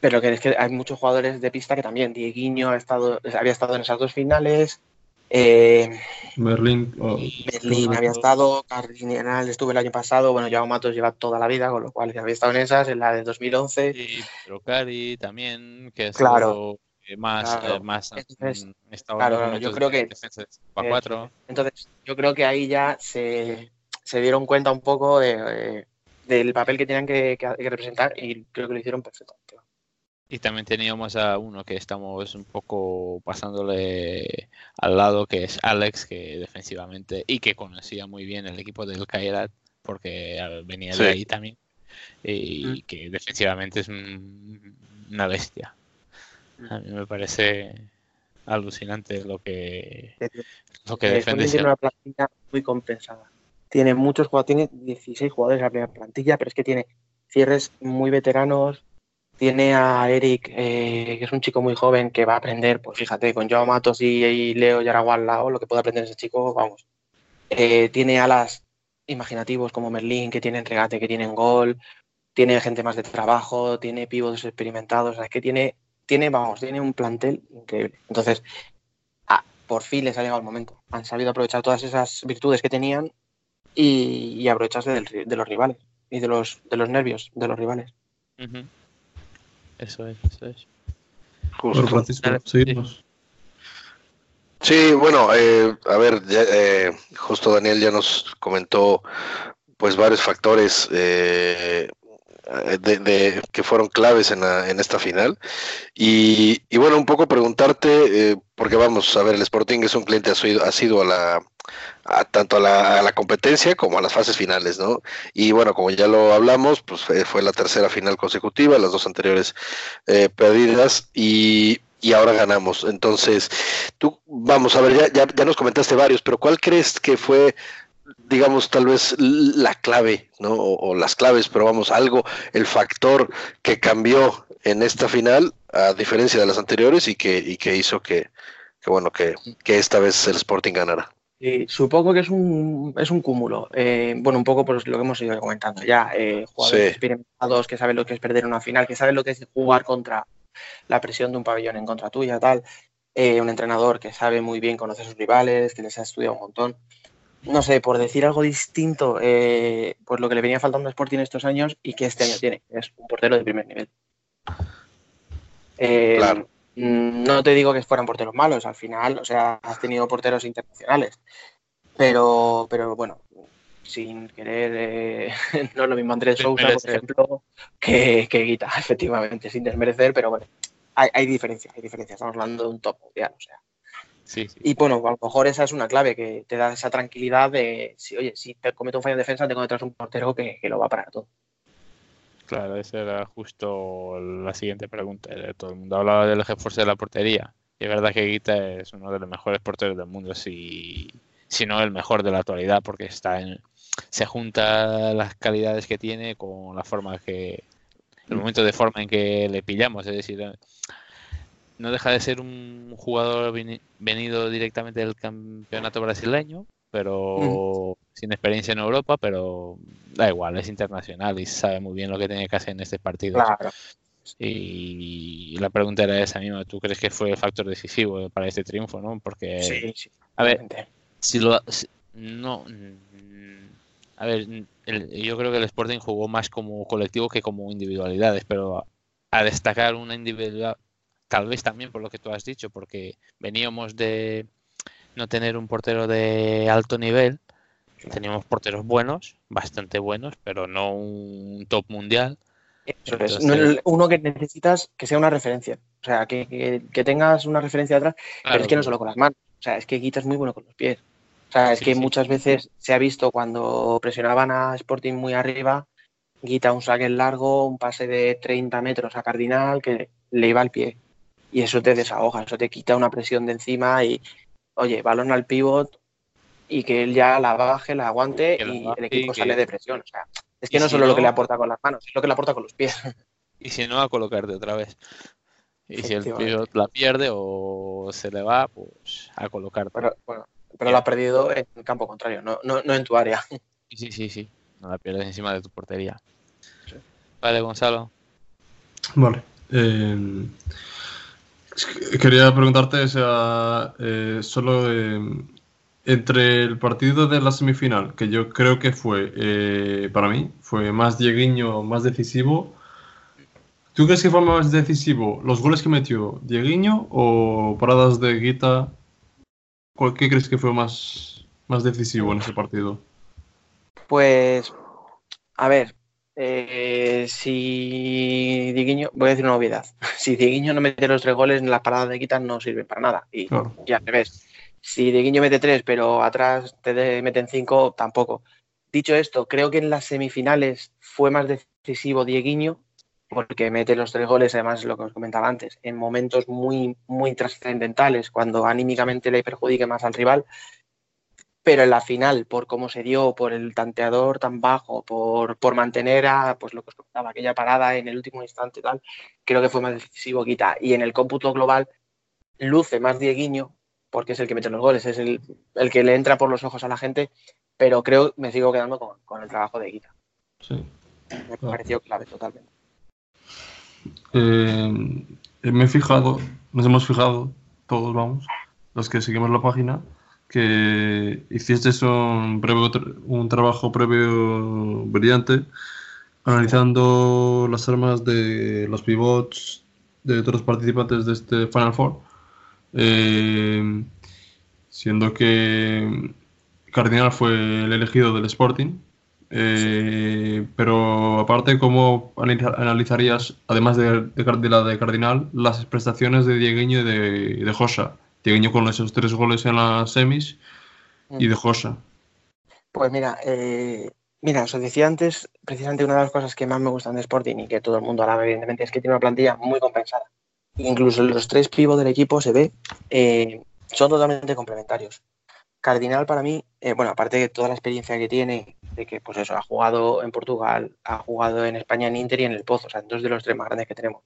S2: pero que es que hay muchos jugadores de pista que también. Dieguinho ha estado, había estado en esas dos finales, eh,
S3: Merlin, oh,
S2: Berlín había estado, Cardinal estuvo el año pasado, bueno, Joao Matos lleva toda la vida, con lo cual había estado en esas, en la de 2011.
S1: Y Trocari también, que es
S2: Claro.
S1: eh, más,
S2: Claro.
S1: eh, más
S2: Entonces, claro, yo creo
S1: de
S2: que-
S1: defensa de 5 a 4.
S2: Entonces, yo creo que ahí ya se, se dieron cuenta un poco de, eh, del papel que tenían que, que- que representar y creo que lo hicieron perfectamente.
S1: Y también teníamos a uno que estamos un poco pasándole al lado, que es Alex, que defensivamente y que conocía muy bien el equipo del Kairat, porque venía
S4: Sí.
S1: de ahí también, y
S2: Mm.
S1: que defensivamente es un- una bestia. A mí me parece alucinante lo que, lo que
S2: Eh,
S1: defiende.
S2: Tiene una plantilla muy compensada. Tiene muchos jugadores, tiene 16 jugadores en la primera plantilla, pero es que tiene cierres muy veteranos. Tiene a Eric, eh, que es un chico muy joven que va a aprender, pues fíjate, con Joao Matos y, y Leo Yaragua al lado, lo que puede aprender ese chico, vamos. Eh, tiene alas imaginativos como Merlín, que tienen regate, que tienen gol, tiene gente más de trabajo, tiene pivots experimentados, o es que tiene, tiene, vamos, tiene un plantel increíble. Entonces, ah, por fin les ha llegado el momento. Han sabido aprovechar todas esas virtudes que tenían y, y aprovecharse del de los rivales y de los, nervios de los rivales.
S1: Ujú. Eso es, eso es.
S3: Bueno,
S4: Justo.
S3: Francisco,
S1: Dale,
S3: seguimos.
S4: Sí, bueno, eh, a ver, ya, eh, justo Daniel ya nos comentó pues varios factores eh, de, de- que fueron claves en, la- en esta final. Y, y bueno, un poco preguntarte, eh, porque vamos, a ver, el Sporting es un cliente asiduo, a la, a tanto a la, a la competencia como a las fases finales, ¿no? Y bueno, como ya lo hablamos, pues fue, fue la tercera final consecutiva, las dos anteriores eh, perdidas y, y ahora ganamos. Entonces, tú, vamos a ver, ya, ya, ya nos comentaste varios, pero ¿cuál crees que fue, digamos, tal vez la clave, ¿no? O, o las claves, pero vamos, algo, el factor que cambió en esta final, a diferencia de las anteriores, y que, y que hizo que, que bueno, que, que esta vez el Sporting ganara.
S2: Sí, supongo que es un, es un cúmulo. Eh, bueno, un poco por lo que hemos ido comentando ya. eh, jugadores
S4: Sí.
S2: experimentados que saben lo que es perder una final, que saben lo que es jugar contra la presión de un pabellón en contra tuya, tal. Eh, un entrenador que sabe muy bien, conoce a sus rivales, que les ha estudiado un montón. No sé, por decir algo distinto, eh, pues lo que le venía faltando a Sporting estos años y que este año tiene, es un portero de primer nivel. Eh,
S4: Claro.
S2: No te digo que fueran porteros malos, al final, o sea, has tenido porteros internacionales, pero, pero bueno, sin querer, eh, (laughs) no es lo mismo Andrés Sousa, por ejemplo, que, que Guita, (laughs) efectivamente, sin desmerecer, pero bueno, hay, hay diferencias, hay diferencias, estamos hablando de un top mundial, o sea.
S1: Sí, sí.
S2: Y bueno, a lo mejor esa es una clave que te da esa tranquilidad de, si, oye, si te comete un fallo en defensa, tengo detrás un portero que, que lo va a parar todo.
S1: Claro, esa era justo la siguiente pregunta. Todo el mundo hablaba del esfuerzo de la portería. Y es verdad que Guita es uno de los mejores porteros del mundo, si, si no el mejor de la actualidad, porque está en, se junta las calidades que tiene con la forma que, el momento de forma en que le pillamos. Es decir, no deja de ser un jugador veni- venido directamente del campeonato brasileño, pero sin experiencia en Europa, pero da igual, es internacional y sabe muy bien lo que tiene que hacer en este partido.
S2: Claro.
S1: Y la pregunta era esa misma, ¿tú crees que fue el factor decisivo para este triunfo, no? Porque,
S2: Sí, sí.
S1: a ver, si lo si- no mm, a ver el- yo creo que el Sporting jugó más como colectivo que como individualidades pero a, a destacar una individualidad tal vez también por lo que tú has dicho porque veníamos de no tener un portero de alto nivel teníamos porteros buenos bastante buenos pero no un top mundial
S2: Eso es.
S1: Entonces-
S2: uno que necesitas que sea una referencia. O sea, que, que- que tengas una referencia atrás, pero es que no solo con las manos. O sea, es que Guita es muy bueno con los pies. O sea, es
S1: Sí,
S2: que
S1: sí.
S2: muchas veces se ha visto cuando presionaban a Sporting muy arriba, Guita un saque largo, un pase de 30 metros a Cardinal que le iba al pie. Y eso te desahoga, eso te quita una presión de encima y, oye, balón al pivot y que él ya la baje, la aguante
S1: la
S2: y
S1: baje
S2: el equipo
S1: y que-
S2: sale de presión. O sea, es que no
S1: si
S2: solo lo que le aporta con las manos, es lo que le aporta con los pies. (laughs)
S1: y si no a colocarte otra vez y si el pivot la pierde o se le va pues a colocarte
S2: Pero, bueno, pero lo ha perdido en el campo contrario, no, no, no en tu área. (laughs)
S1: Sí, sí, sí. No la pierdes encima de tu portería.
S2: Sí.
S1: Vale, Gonzalo.
S3: Vale. eh, quería preguntarte, o sea, eh, solo eh, entre el partido de la semifinal, que yo creo que fue, eh, para mí, fue más Dieguiño, más decisivo. ¿Tú crees que fue más decisivo los goles que metió Dieguiño o paradas de Guita? ¿Cuál- ¿Qué crees que fue más, más decisivo en ese partido?
S2: Pues, a ver, eh, si Dieguiño, voy a decir una obviedad, (laughs) si Dieguiño no mete los tres goles, las paradas de Guita no sirven para nada. Y,
S3: Claro.
S2: y al revés, si Dieguiño mete tres, pero atrás te de- meten cinco, tampoco. Dicho esto, creo que en las semifinales fue más decisivo Dieguiño, porque mete los tres goles, además lo que os comentaba antes, en momentos muy, muy trascendentales, cuando anímicamente le perjudique más al rival. Pero en la final, por cómo se dio, por el tanteador tan bajo, por, por mantener a, pues lo que os comentaba, aquella parada en el último instante y tal, creo que fue más decisivo Guita. Y en el cómputo global luce más Dieguiño, porque es el que mete los goles, es el, el que le entra por los ojos a la gente, pero creo me sigo quedando con, con el trabajo de Guita.
S3: Sí.
S2: Me
S3: Claro.
S2: pareció clave totalmente.
S3: Eh, me he fijado, nos hemos fijado, todos vamos, los que seguimos la página, que hiciste un, un trabajo previo brillante analizando las armas de los pivots de todos los participantes de este Final Four. Eh, siendo que Cardinal fue el elegido del Sporting. Eh, pero aparte, ¿cómo analiza- analizarías, además de, de la de Cardinal, las prestaciones de Dieguiño y de, de Josa? Dieguiño con esos tres goles en las semis y de Josa.
S2: Pues mira, eh, mira, os decía antes, precisamente una de las cosas que más me gustan de Sporting y que todo el mundo alaba, evidentemente, es que tiene una plantilla muy compensada. Incluso los tres pivos del equipo se ve, eh, son totalmente complementarios. Cardinal para mí, eh, bueno, aparte de toda la experiencia que tiene, de que pues eso, ha jugado en Portugal, ha jugado en España en Inter y en el Pozo, o sea, en dos de los tres más grandes que tenemos.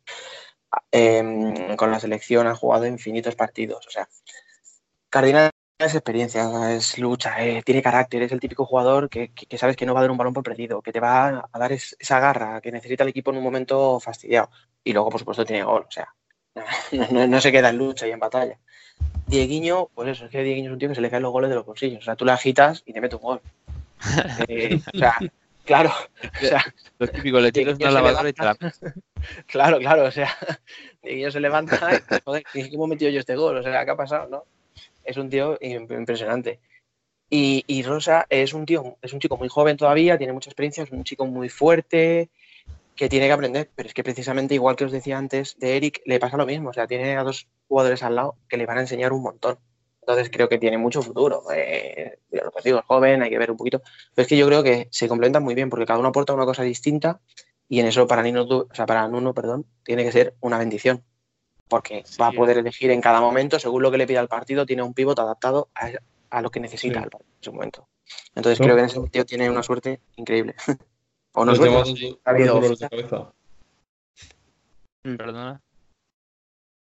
S2: Eh, con la selección ha jugado infinitos partidos, o sea, Cardinal es experiencia, es lucha, eh, tiene carácter, es el típico jugador que, que- que sabes que no va a dar un balón por perdido, que te va a dar es- esa garra que necesita el equipo en un momento fastidiado. Y luego, por supuesto, tiene gol, o sea, (laughs) no, no- no se queda en lucha y en batalla. Dieguiño, pues eso, es que Dieguiño es un tío que se le caen los goles de los bolsillos, o sea, tú le agitas y te mete un gol. (laughs) Eh, o sea, claro, (laughs) o sea,
S1: Lo típico, le (laughs) tiras
S2: Dieguiño
S1: una
S2: se
S1: lavadora y te la
S2: levanta. (laughs) claro, claro, o sea, se levanta y, joder, ¿cómo he metido yo este gol? O sea, ¿qué ha pasado? ¿No? Es un tío im- impresionante. Y, y Rosa es un tío, es un chico muy joven todavía, tiene mucha experiencia, es un chico muy fuerte, que tiene que aprender, pero es que precisamente igual que os decía antes de Eric, le pasa lo mismo, o sea, tiene a dos jugadores al lado que le van a enseñar un montón. Entonces creo que tiene mucho futuro. Eh, lo que digo, es joven, hay que ver un poquito. Pero es que yo creo que se complementan muy bien porque cada uno aporta una cosa distinta y en eso para Nino, o sea, para Nuno, perdón, tiene que ser una bendición. Porque
S1: Sí.
S2: va a poder elegir en cada momento, según lo que le pida el partido, tiene un pivot adaptado a, a lo que necesita
S3: Sí.
S2: el partido en su momento. Entonces
S3: No.
S2: creo que en ese sentido tiene una suerte increíble. (laughs) o no suerte, ha habido
S3: dolores de
S2: oferta.
S3: cabeza.
S1: Perdona.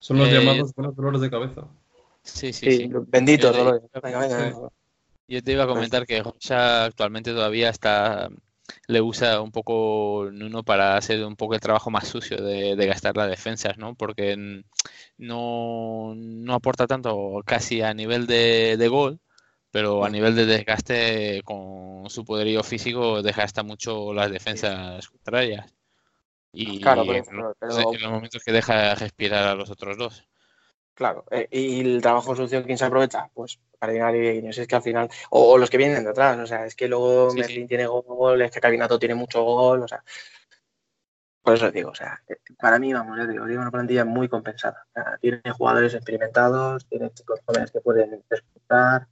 S3: Son los
S1: Eh,
S3: llamados buenos dolores de cabeza.
S1: Sí, sí,
S2: Sí,
S1: sí.
S2: benditos
S1: Eh,
S2: dolores. Venga, venga.
S1: Yo te iba a comentar que Rocha actualmente todavía está le usa un poco Nuno para hacer un poco el trabajo más sucio de, de gastar las defensas, ¿no? Porque no, no aporta tanto casi a nivel de, de gol, pero a nivel de desgaste con su poderío físico desgasta mucho las defensas contrarias. Y
S2: Claro, pero- pero-
S1: en los momentos que deja respirar a los otros dos.
S2: Claro, eh, y el trabajo sucio, ¿quién se aprovecha? Pues Cardinal y si es que al final, o, o los que vienen de atrás, o sea, es que luego
S1: Sí,
S2: Merlin
S1: sí.
S2: tiene gol, es que Cabinato tiene mucho gol, o sea, por eso os digo, o sea, para mí, vamos, te digo, tiene una plantilla muy compensada, o sea, tiene jugadores experimentados, tiene chicos jóvenes que pueden disfrutar,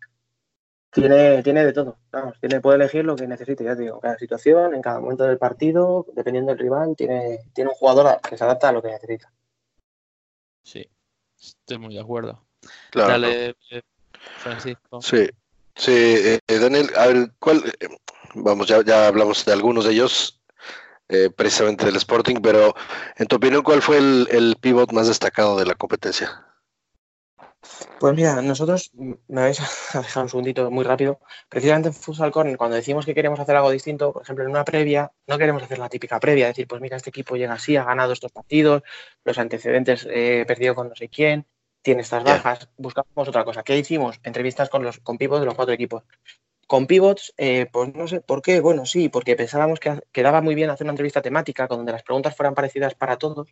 S2: tiene, tiene de todo, vamos, tiene, puede elegir lo que necesite, ya te digo, cada situación, en cada momento del partido, dependiendo del rival, tiene, tiene un jugador que se adapta a lo que necesita.
S1: Sí, estoy muy de acuerdo.
S4: Claro.
S1: Dale, eh, Francisco.
S4: Sí, sí, eh, eh, Daniel, a ver, ¿cuál? eh, vamos, ya, ya hablamos de algunos de ellos, eh, precisamente del Sporting, pero en tu opinión, ¿cuál fue el, el pivot más destacado de la competencia?
S2: Pues mira, nosotros, me vais a (laughs) dejar un segundito muy rápido. Precisamente en Futsal Corner, cuando decimos que queremos hacer algo distinto, por ejemplo, en una previa, no queremos hacer la típica previa, decir, pues mira, este equipo llega así, ha ganado estos partidos, los antecedentes, eh, perdido con no sé quién, tiene estas bajas, buscamos otra cosa. ¿Qué hicimos? Entrevistas con los con pivots de los cuatro equipos. Con pivots, eh, pues no sé por qué, bueno, sí, porque pensábamos que quedaba muy bien hacer una entrevista temática con donde las preguntas fueran parecidas para todos.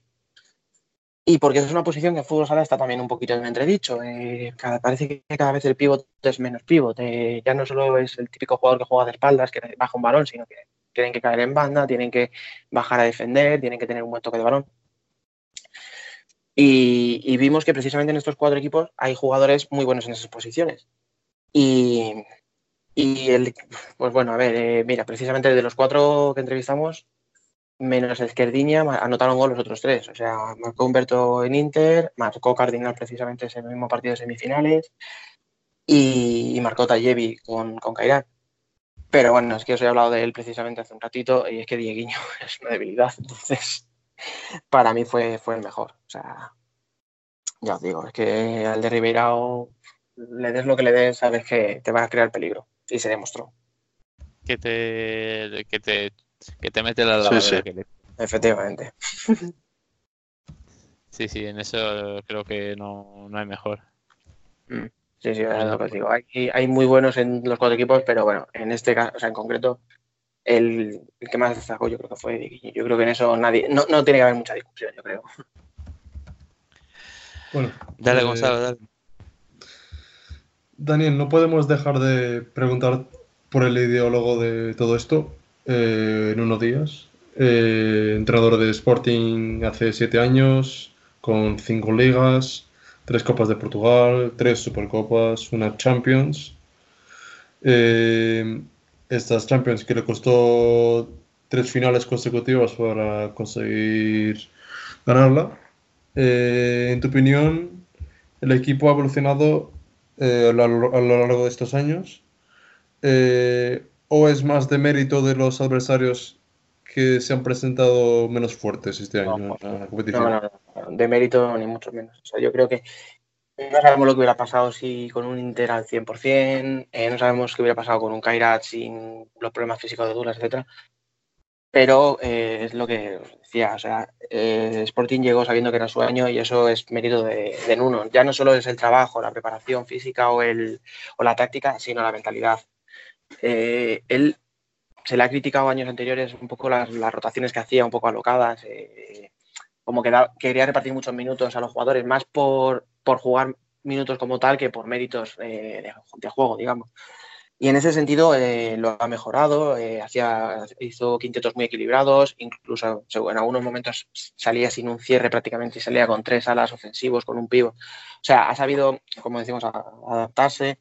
S2: Y porque es una posición que en fútbol sala está también un poquito en entredicho. Eh, cada- parece que cada vez el pívot es menos pívot. Eh, ya no solo es el típico jugador que juega de espaldas, que baja un balón, sino que tienen que caer en banda, tienen que bajar a defender, tienen que tener un buen toque de balón. Y, y vimos que precisamente en estos cuatro equipos hay jugadores muy buenos en esas posiciones. Y, y el, pues bueno, a ver, eh, mira, precisamente de los cuatro que entrevistamos, menos Esquerdiña, anotaron gol los otros tres. O sea, marcó Humberto en Inter, marcó Cardinal precisamente ese mismo partido de semifinales y, y marcó Tallevi con, con Cairán. Pero bueno, es que os he hablado de él precisamente hace un ratito y es que Dieguiño (laughs) es una debilidad. Entonces, para mí fue, fue el mejor. O sea, ya os digo, es que al de Ribeirao le des lo que le des, sabes que te va a crear peligro. Y se demostró,
S1: Que te, que te, que te mete la
S4: Sí,
S1: lavadora
S4: sí.
S1: que le-
S2: efectivamente. (laughs)
S1: Sí, sí, en eso creo que no, no hay mejor.
S2: Sí, sí, es lo que os digo. Hay, hay muy buenos en los cuatro equipos, pero bueno, en este caso, o sea, en concreto, el, el que más destacó yo creo que fue. Yo creo que en eso nadie, no, no tiene que haber mucha discusión, yo creo. (laughs)
S3: Bueno,
S1: Dale,
S3: eh,
S1: Gonzalo, dale.
S3: Daniel, no podemos dejar de preguntar por el ideólogo de todo esto eh, en unos días. Eh, entrenador de Sporting hace siete años, con cinco ligas, tres Copas de Portugal, tres Supercopas, una Champions. Eh, estas Champions que le costó tres finales consecutivas para conseguir ganarla. Eh, en tu opinión, ¿el equipo ha evolucionado a, lo, largo de estos años? ¿O es más de mérito de los adversarios que se han presentado menos fuertes este año
S2: no,
S3: en la competición?
S2: No, no, no, de mérito ni mucho menos. O sea, yo creo que no sabemos lo que hubiera pasado si con un Inter al 100%, eh, no sabemos qué hubiera pasado con un Kairat sin los problemas físicos de Douglas, etcétera. Pero eh, es lo que os decía, o sea, eh, Sporting llegó sabiendo que era su año y eso es mérito de, de, Nuno. Ya no solo es el trabajo, la preparación física o, el, o la táctica, sino la mentalidad. Eh, él se le ha criticado años anteriores un poco las, las rotaciones que hacía, un poco alocadas, eh, como que da, quería repartir muchos minutos a los jugadores, más por, por jugar minutos como tal que por méritos eh, de, de, juego, digamos. Y en ese sentido eh, lo ha mejorado, eh, hacía, hizo quintetos muy equilibrados, incluso en algunos momentos salía sin un cierre prácticamente y salía con tres alas ofensivos, con un pivo. O sea, ha sabido, como decimos, a adaptarse.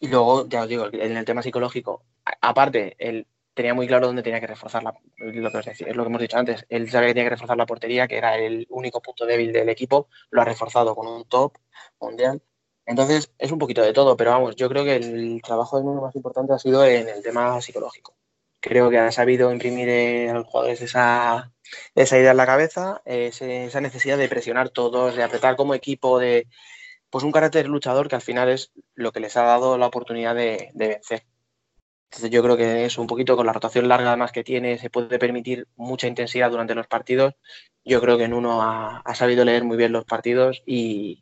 S2: Y luego, ya os digo, en el tema psicológico, aparte, él tenía muy claro dónde tenía que reforzar la, lo que os decía, es lo que hemos dicho antes. Él sabía que tenía que reforzar la portería, que era el único punto débil del equipo, lo ha reforzado con un top mundial. Entonces, es un poquito de todo, pero vamos, yo creo que el trabajo de uno más importante ha sido en el tema psicológico. Creo que ha sabido imprimir a los jugadores esa, esa idea en la cabeza, ese, esa necesidad de presionar todos, de apretar como equipo, de pues un carácter luchador que al final es lo que les ha dado la oportunidad de, vencer. Entonces yo creo que eso, un poquito con la rotación larga además que tiene, se puede permitir mucha intensidad durante los partidos. Yo creo que en uno ha, sabido leer muy bien los partidos y,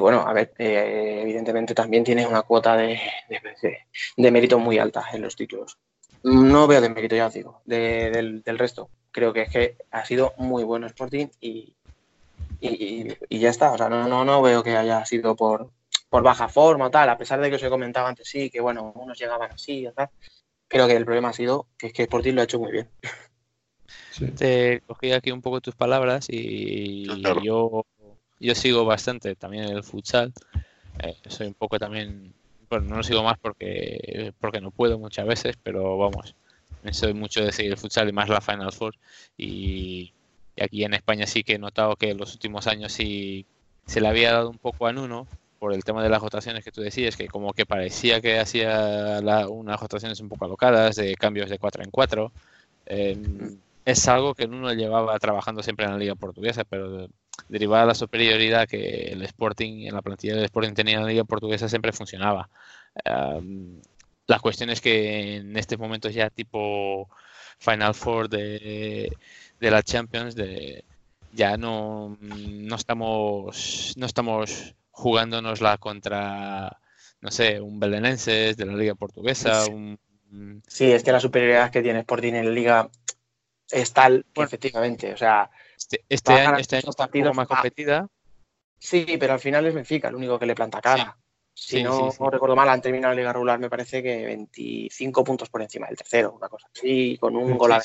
S2: bueno, a ver, eh, evidentemente también tiene una cuota de, mérito muy alta en los títulos. No veo de mérito, ya os digo, de, del, del, resto. Creo que es que ha sido muy bueno Sporting y, y, y ya está. O sea, no, no, no veo que haya sido por, por baja forma o tal, a pesar de que os he comentado antes, sí, que bueno, unos llegaban así o tal. Creo que el problema ha sido que es que Sporting lo ha hecho muy bien.
S1: Sí. Te cogí aquí un poco tus palabras y claro. yo yo sigo bastante también el futsal. Eh, soy un poco también, bueno, no lo sigo más porque, porque no puedo muchas veces, pero vamos, soy mucho de seguir el futsal y más la Final Four. Y, y, aquí en España sí que he notado que en los últimos años sí se le había dado un poco a Nuno por el tema de las rotaciones que tú decías, que como que parecía que hacía unas rotaciones un poco alocadas, de cambios de 4 en 4. Eh, es algo que Nuno llevaba trabajando siempre en la liga portuguesa, pero derivada de la superioridad que el Sporting, en la plantilla del Sporting tenía en la liga portuguesa, siempre funcionaba. Um, la cuestión es que en estos momentos ya tipo Final Four de, de la Champions, de, ya no, no estamos no estamos jugándonosla contra, no sé, un belenenses de la liga portuguesa.
S2: Sí.
S1: Un,
S2: sí, es que la superioridad que tiene Sporting en la liga es tal efectivamente, o sea,
S1: este, este año, este año está un poco más competida.
S2: Sí, pero al final es Benfica el único que le planta cara. Sí. Si sí, no, sí, no, recuerdo mal, han terminado la liga regular, me parece que 25 puntos por encima del tercero, una cosa así, con un gol al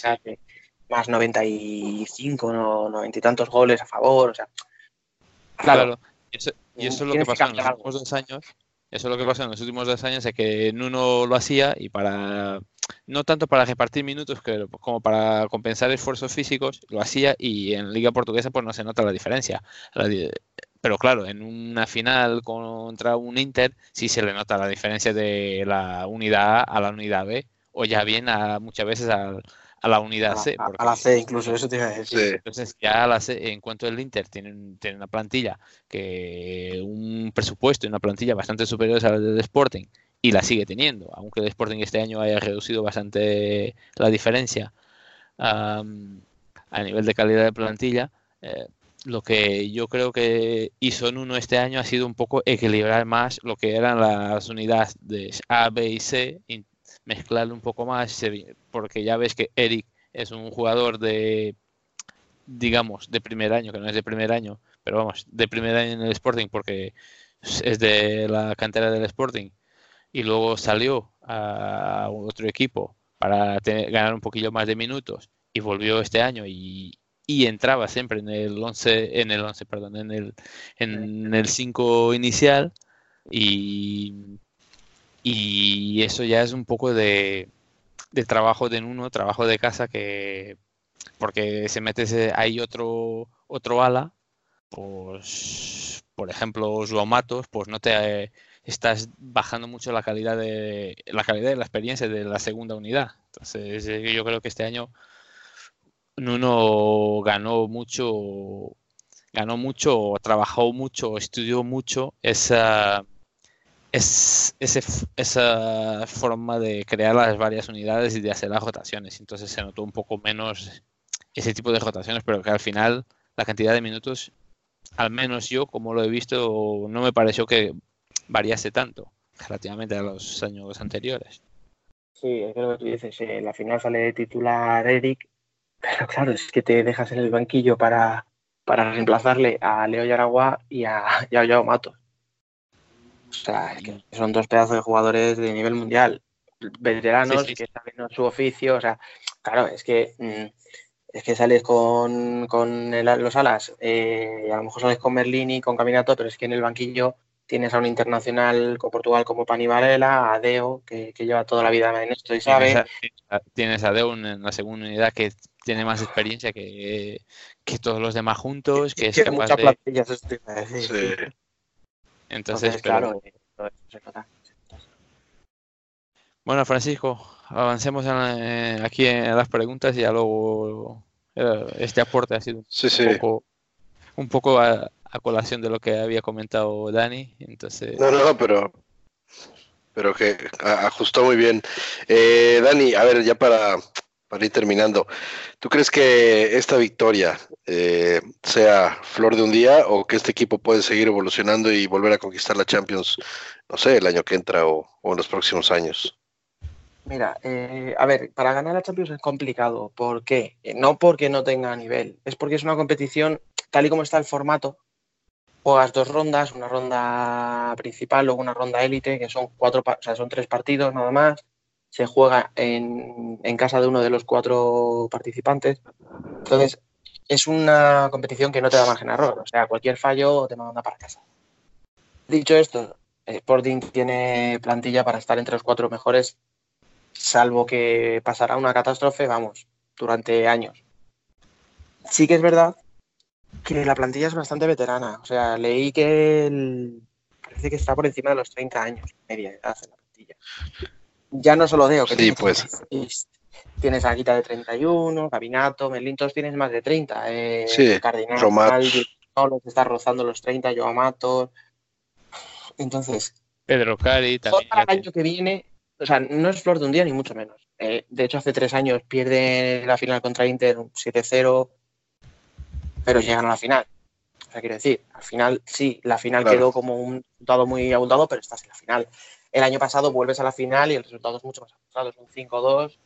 S2: más 95, no, 90 y tantos goles a favor, o sea.
S1: Claro. claro. Y eso, y eso es lo que pasó en los últimos dos años. Eso es lo que pasó en los últimos dos años, es que Nuno lo hacía y para no tanto para repartir minutos como para compensar esfuerzos físicos, lo hacía y en Liga Portuguesa pues no se nota la diferencia. Pero claro, en una final contra un Inter sí se le nota la diferencia de la unidad A a la unidad B o ya bien a, muchas veces a, a la unidad C.
S2: A, a, la C incluso, eso te iba a decir.
S1: Sí. Entonces ya a la C, en cuanto el Inter tiene, tiene una plantilla, que un presupuesto y una plantilla bastante superior a la del Sporting y la sigue teniendo, aunque el Sporting este año haya reducido bastante la diferencia um, a nivel de calidad de plantilla. Eh, lo que yo creo que hizo en uno este año ha sido un poco equilibrar más lo que eran las unidades de A, B y C, mezclarlo un poco más, porque ya ves que Eric es un jugador de, digamos, de primer año, que no es de primer año, pero vamos, de primer año en el Sporting, porque es de la cantera del Sporting. Y luego salió a otro equipo para tener- ganar un poquillo más de minutos y volvió este año y, y entraba siempre en el 11, en el 11, perdón, en el en el 5 inicial y y eso ya es un poco de, trabajo de uno, trabajo de casa que porque se mete ahí otro otro ala, pues por ejemplo, Joao Matos, pues no te estás bajando mucho la calidad de la calidad de la experiencia de la segunda unidad. Entonces, eh, yo creo que este año Nuno ganó mucho, ganó mucho, trabajó mucho, estudió mucho esa, es, esa forma de crear las varias unidades y de hacer las rotaciones. Entonces se notó un poco menos ese tipo de rotaciones, pero que al final la cantidad de minutos, al menos yo, como lo he visto, no me pareció que variase tanto relativamente a los años anteriores.
S2: Sí, es lo que tú dices, eh, la final sale de titular Eric, pero claro, es que te dejas en el banquillo para, para reemplazarle a Leo Yaragua y a, y a Joao Matos. O sea, es que son dos pedazos de jugadores de nivel mundial, veteranos
S1: Sí, sí,
S2: que saben su oficio. O sea, claro, es que mm, es que sales con, con el- los alas, eh, y a lo mejor sales con Merlini, con Caminato, pero es que en el banquillo tienes a un internacional con Portugal como Pani Varela, a Deo, que, que lleva toda la vida en esto y sabe.
S1: Tienes a, Deun en la segunda unidad que tiene más experiencia que, que todos los demás juntos, que es
S2: Tiene
S1: capaz
S2: muchas
S1: de...
S2: plantillas, eso te iba a decir.
S4: Sí.
S1: Entonces,
S2: Entonces,
S1: pero-
S2: claro, eh, se nota.
S1: Bueno, Francisco, avancemos en eh, aquí en las preguntas y ya luego eh, este aporte ha sido un
S4: Sí,
S1: poco, un poco a, a colación de lo que había comentado Dani. Entonces,
S4: No, no, no, pero, pero que ajustó muy bien. Eh, Dani, a ver, ya para, para ir terminando, ¿tú crees que esta victoria eh, sea flor de un día o que este equipo puede seguir evolucionando y volver a conquistar la Champions, no sé, el año que entra o, o en los próximos años?
S2: Mira, eh, a ver, para ganar la Champions es complicado. ¿Por qué? Eh, No porque no tenga nivel, es porque es una competición, tal y como está el formato, juegas dos rondas, una ronda principal, luego una ronda élite, que son cuatro, o sea, son tres partidos nada más. Se juega en, casa de uno de los cuatro participantes. Entonces, es una competición que no te da margen a error. O sea, cualquier fallo te manda para casa. Dicho esto, Sporting tiene plantilla para estar entre los cuatro mejores salvo que pasará una catástrofe, vamos, durante años. Sí que es verdad que la plantilla es bastante veterana. O sea, leí que el- parece que está por encima de los 30 años, media edad en la plantilla. Ya no solo Deo, que
S4: Sí,
S2: tiene
S4: pues.
S2: 36, Tienes a Guita de 31, Gabinato, Merlin, todos tienes más de 30. Eh,
S4: Sí,
S2: Cardinal,
S4: Romat.
S2: los está rozando los 30, Joao Matos. Entonces,
S1: Pedro Cari también.
S2: para el año que viene, o sea, no es flor de un día ni mucho menos. Eh, de hecho, hace tres años pierde la final contra Inter un 7-0, pero llegan a la final. O sea, quiero decir, al final sí, la final
S4: Claro.
S2: quedó como un resultado muy abultado, pero estás en la final. El año pasado vuelves a la final y el resultado es mucho más abultado, es un 5-2,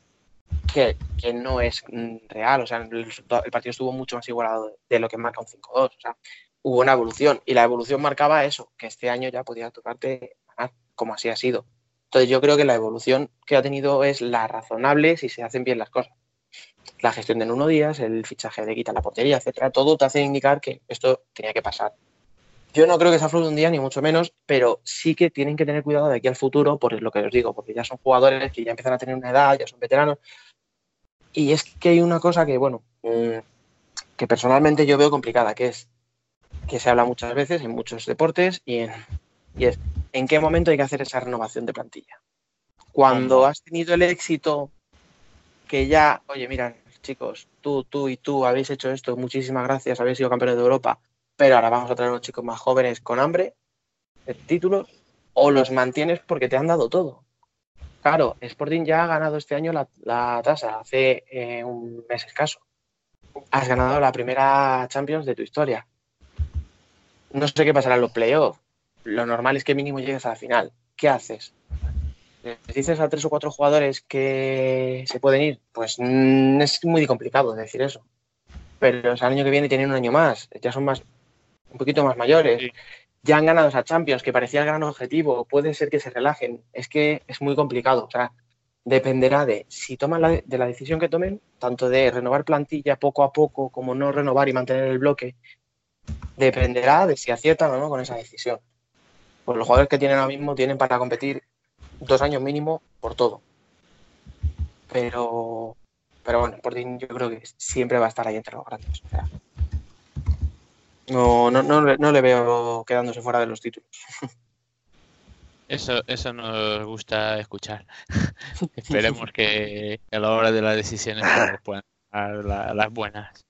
S2: que, que no es mm, real. O sea, el, partido estuvo mucho más igualado de lo que marca un 5-2. O sea, hubo una evolución y la evolución marcaba eso, que este año ya podía tocarte ganar, como así ha sido. Entonces yo creo que la evolución que ha tenido es la razonable si se hacen bien las cosas. La gestión de Nuno Díaz, el fichaje de Quita la portería, etcétera, todo te hace indicar que esto tenía que pasar. Yo no creo que sea flor de un día, ni mucho menos, pero sí que tienen que tener cuidado de aquí al futuro, por lo que os digo, porque ya son jugadores que ya empiezan a tener una edad, ya son veteranos. Y es que hay una cosa que, bueno, mm, que personalmente yo veo complicada, que es que se habla muchas veces en muchos deportes y, en, y es en qué momento hay que hacer esa renovación de plantilla. Cuando has tenido el éxito que ya, oye, mira, chicos, tú, tú y tú habéis hecho esto, muchísimas gracias, habéis sido campeones de Europa, pero ahora vamos a traer unos chicos más jóvenes con hambre de títulos, o los mantienes porque te han dado todo. Claro, Sporting ya ha ganado este año la, tasa, hace eh, un mes escaso. Has ganado la primera Champions de tu historia. No sé qué pasará en los playoffs. Lo normal es que mínimo llegues a la final. ¿Qué haces? ¿Les dices a tres o cuatro jugadores que se pueden ir? Pues mm, es muy complicado decir eso. Pero o el año que viene tienen un año más, ya son más un poquito más mayores.
S1: Sí.
S2: ya han ganado esa Champions, que parecía el gran objetivo, puede ser que se relajen. Es que es muy complicado. O sea, dependerá de si toman la, de la decisión que tomen, tanto de renovar plantilla poco a poco como no renovar y mantener el bloque, dependerá de si aciertan o no con esa decisión. Pues los jugadores que tienen ahora mismo tienen para competir dos años mínimo por todo. Pero, pero bueno, Sporting yo creo que siempre va a estar ahí entre los grandes. O sea, no, no, no, le- veo quedándose fuera de los títulos.
S1: Eso, eso nos gusta escuchar. (laughs) Esperemos que a la hora de las decisiones puedan dar la- las buenas.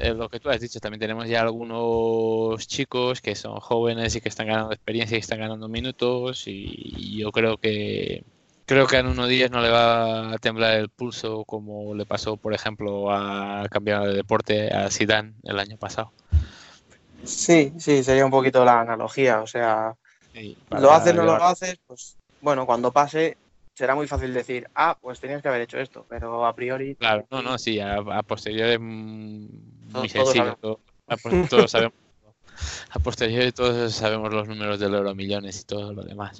S1: Eh, lo que tú has dicho, también tenemos ya algunos chicos que son jóvenes y que están ganando experiencia y están ganando minutos y yo creo que creo que a Nuno Díaz no le va a temblar el pulso como le pasó, por ejemplo, a cambiar de deporte a Zidane el año pasado.
S2: Sí, sí, sería un poquito la analogía. O sea, lo haces, no lo
S1: llevar-
S2: haces, pues bueno, cuando pase será muy fácil decir, ah, pues tenías que haber hecho esto, pero a priori
S1: Claro, no, no, sí, a, a posteriori muy
S2: Todos
S1: sencillo.
S2: sabemos.
S1: todo- a pos- todos sabemos. A posteriori todos sabemos los números del euro millones y todo lo demás.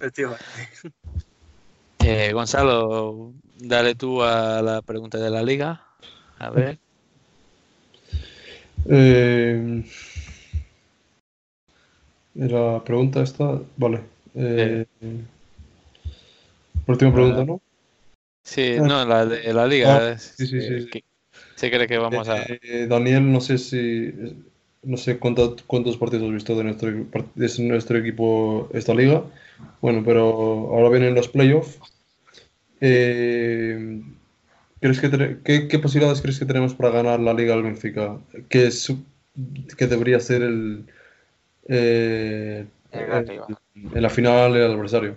S1: Eh, Gonzalo, dale tú a la pregunta de la liga. A ver.
S3: Eh, la pregunta está. Vale. Eh, última pregunta, ¿no?
S1: Sí, no, la de la liga.
S3: Ah, sí, sí, sí,
S1: Se cree que vamos a.
S3: Eh, Daniel, no sé si. No sé cuánto- cuántos partidos has visto de nuestro, de nuestro equipo esta liga. Bueno, pero ahora vienen los playoffs. Eh, ¿crees que qué, qué posibilidades crees que tenemos para ganar la liga al Benfica? ¿Qué, es, que debería ser el. eh, en la final el adversario?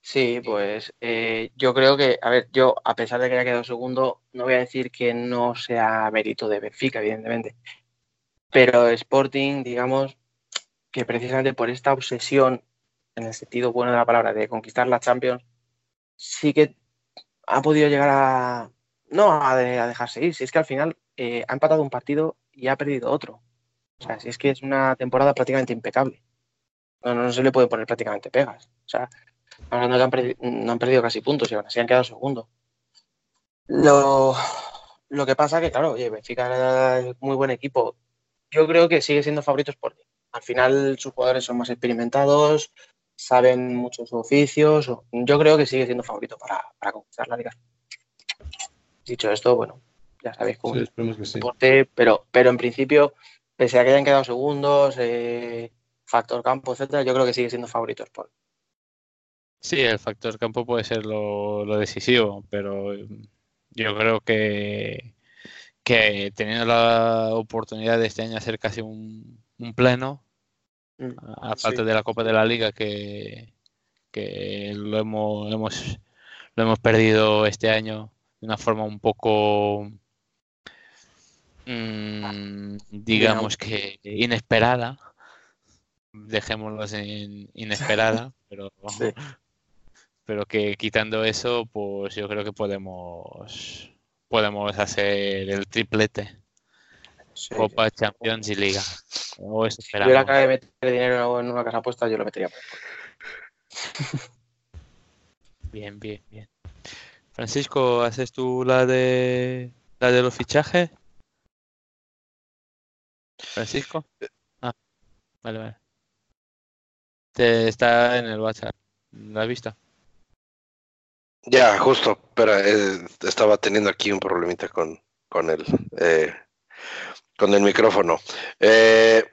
S2: Sí, pues eh, yo creo que, a ver, yo a pesar de que haya quedado segundo, no voy a decir que no sea mérito de Benfica, evidentemente. Pero Sporting, digamos, que precisamente por esta obsesión, en el sentido bueno de la palabra, de conquistar la Champions, sí que ha podido llegar a, no a, de- a dejarse ir, si es que al final eh, ha empatado un partido y ha perdido otro. O sea, si es que es una temporada prácticamente impecable. No, no se le puede poner prácticamente pegas. O sea, hablando que han no han perdido casi puntos y aún han quedado segundo. Lo, lo que pasa que, claro, oye, Benfica es muy buen equipo. Yo creo que sigue siendo favorito Sporting. Al final sus jugadores son más experimentados, saben muchos oficios. Yo creo que sigue siendo favorito para, para conquistar la liga. Dicho esto, bueno, ya sabéis cómo
S3: Sí,
S2: es
S3: sí.
S2: deporte, pero, pero en principio, pese a que hayan quedado segundos, eh, factor campo, etcétera, yo creo que sigue siendo favorito Sporting.
S1: Sí, el factor campo puede ser lo, lo decisivo, pero yo creo que, que teniendo la oportunidad de este año hacer casi un, un pleno,
S2: Mm,
S1: a a falta
S2: sí.
S1: de la Copa de la Liga que, que lo hemos, hemos lo hemos perdido este año de una forma un poco mm, digamos que inesperada. Dejémoslo en inesperada (laughs) pero
S2: Sí.
S1: pero que quitando eso pues yo creo que podemos podemos hacer el triplete
S2: Sí.
S1: Copa Champions y Liga o eso
S2: Si hubiera
S1: esperamos
S2: que meter dinero en una casa apuesta, yo lo metería.
S1: Bien, bien, bien. Francisco, ¿haces tú la de la de los fichajes? Francisco. Ah, vale, vale. Te está en el WhatsApp. ¿La has visto?
S4: Ya, justo, pero eh, estaba teniendo aquí un problemita con, con el eh, con el micrófono. Eh,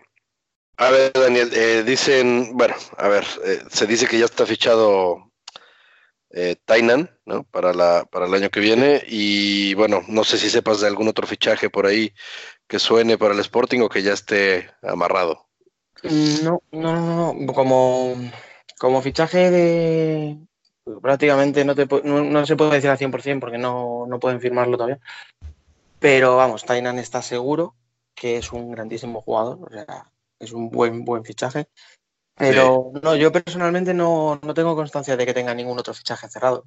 S4: a ver, Daniel, eh, dicen, bueno, a ver, eh, se dice que ya está fichado Tainan, ¿no? Para la, para el año que viene. Y bueno, no sé si sepas de algún otro fichaje por ahí que suene para el Sporting o que ya esté amarrado.
S2: No, no, no, no. Como, como fichaje de. Prácticamente no, te, no, no se puede decir al 100% porque no, no pueden firmarlo todavía. Pero vamos, Tainan está seguro que es un grandísimo jugador. O sea, es un buen, buen fichaje. Pero no, yo personalmente no, no tengo constancia de que tenga ningún otro fichaje cerrado.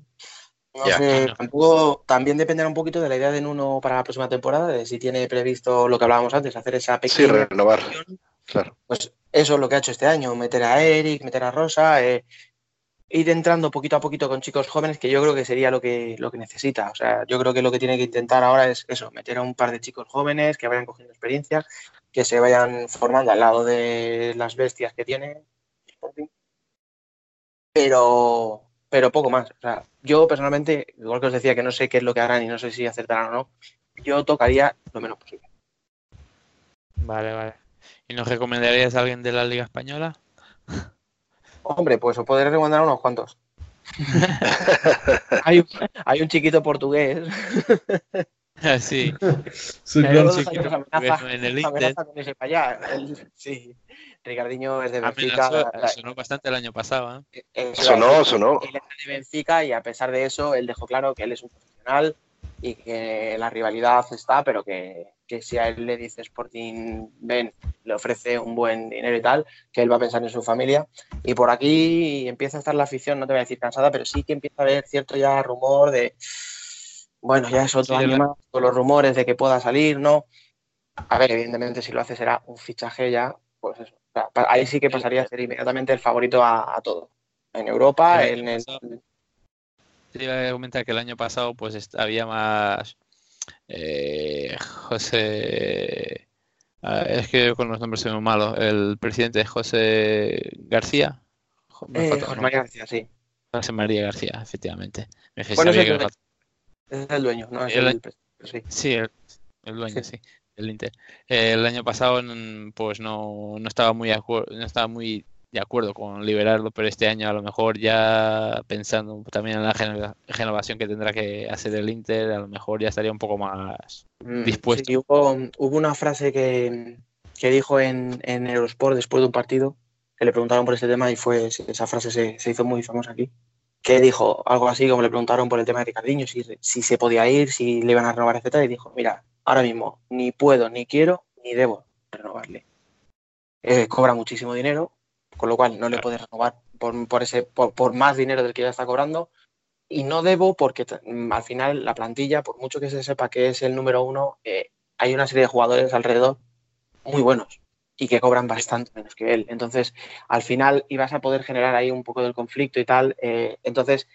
S2: No
S4: Ya.
S2: sé, tampoco, también dependerá un poquito de la idea de Nuno para la próxima temporada, de si tiene previsto lo que hablábamos antes, hacer esa
S4: Sí,
S2: pequeña
S4: renovar. Claro.
S2: Pues eso es lo que ha hecho este año, meter a Eric, meter a Rosa, eh, ir entrando poquito a poquito con chicos jóvenes, que yo creo que sería lo que, lo que necesita. O sea, yo creo que lo que tiene que intentar ahora es eso, meter a un par de chicos jóvenes que vayan cogiendo experiencia, que se vayan formando al lado de las bestias que tiene. Pero, pero poco más. O sea, yo personalmente, igual que os decía que no sé qué es lo que harán y no sé si acertarán o no, yo tocaría lo menos posible.
S1: Vale, vale. ¿Y nos recomendarías a alguien de la Liga Española?
S2: Hombre, pues os podré recomendar unos cuantos. (laughs) hay, un, hay un chiquito portugués. (laughs)
S1: sí.
S3: Sí, claro.
S2: amenaza-
S1: en el Inter.
S2: amenaza con irse para allá. Él- sí. Ricardinho es de Benfica.
S1: Amenazó,
S2: la-
S1: sonó bastante el año pasado. ¿eh?
S2: eh,
S4: Sonó, sonó.
S2: Él es de Benfica y a pesar de eso, él dejó claro que él es un profesional y que la rivalidad está, pero que, que si a él le dice Sporting ven, le ofrece un buen dinero y tal, que él va a pensar en su familia. Y por aquí empieza a estar la afición, no te voy a decir cansada, pero sí que empieza a haber cierto ya rumor de, bueno, ya es otro
S1: Sí,
S2: año más, con los rumores de que pueda salir, ¿no? A ver, evidentemente si lo hace será un fichaje ya, pues eso. O sea, ahí sí que pasaría a ser inmediatamente el favorito a, a todo. En Europa, en el,
S1: Te iba a comentar que el año pasado pues había más eh, José es que con los nombres soy muy malo el presidente José García me
S2: Eh, José. María García, sí.
S1: José María García efectivamente Me
S2: Bueno,
S1: que
S2: es
S1: me
S2: el-
S1: faltaba.
S2: Es el dueño, no es
S1: El-
S2: el, sí.
S1: Sí, el, el dueño,
S2: Sí.
S1: sí, el Inter. Eh, el año pasado, pues no, no estaba muy no estaba muy de acuerdo con liberarlo, pero este año a lo mejor ya pensando también en la renovación que tendrá que hacer el Inter, a lo mejor ya estaría un poco más
S2: Mm,
S1: dispuesto.
S2: sí, hubo, hubo una frase que, que dijo en, en Eurosport después de un partido, que le preguntaron por este tema y fue esa frase se, se hizo muy famosa aquí, que dijo algo así como le preguntaron por el tema de Ricardinho, si, si se podía ir, si le iban a renovar, etcétera, y dijo, mira, ahora mismo ni puedo, ni quiero, ni debo renovarle. Eh, cobra muchísimo dinero, con lo cual no le puedes renovar por, por ese, por, por más dinero del que ya está cobrando, y no debo porque mm, al final la plantilla, por mucho que se sepa que es el número uno, eh, hay una serie de jugadores alrededor muy buenos y que cobran bastante menos que él. Entonces, al final ibas a poder generar ahí un poco del conflicto y tal. eh, entonces,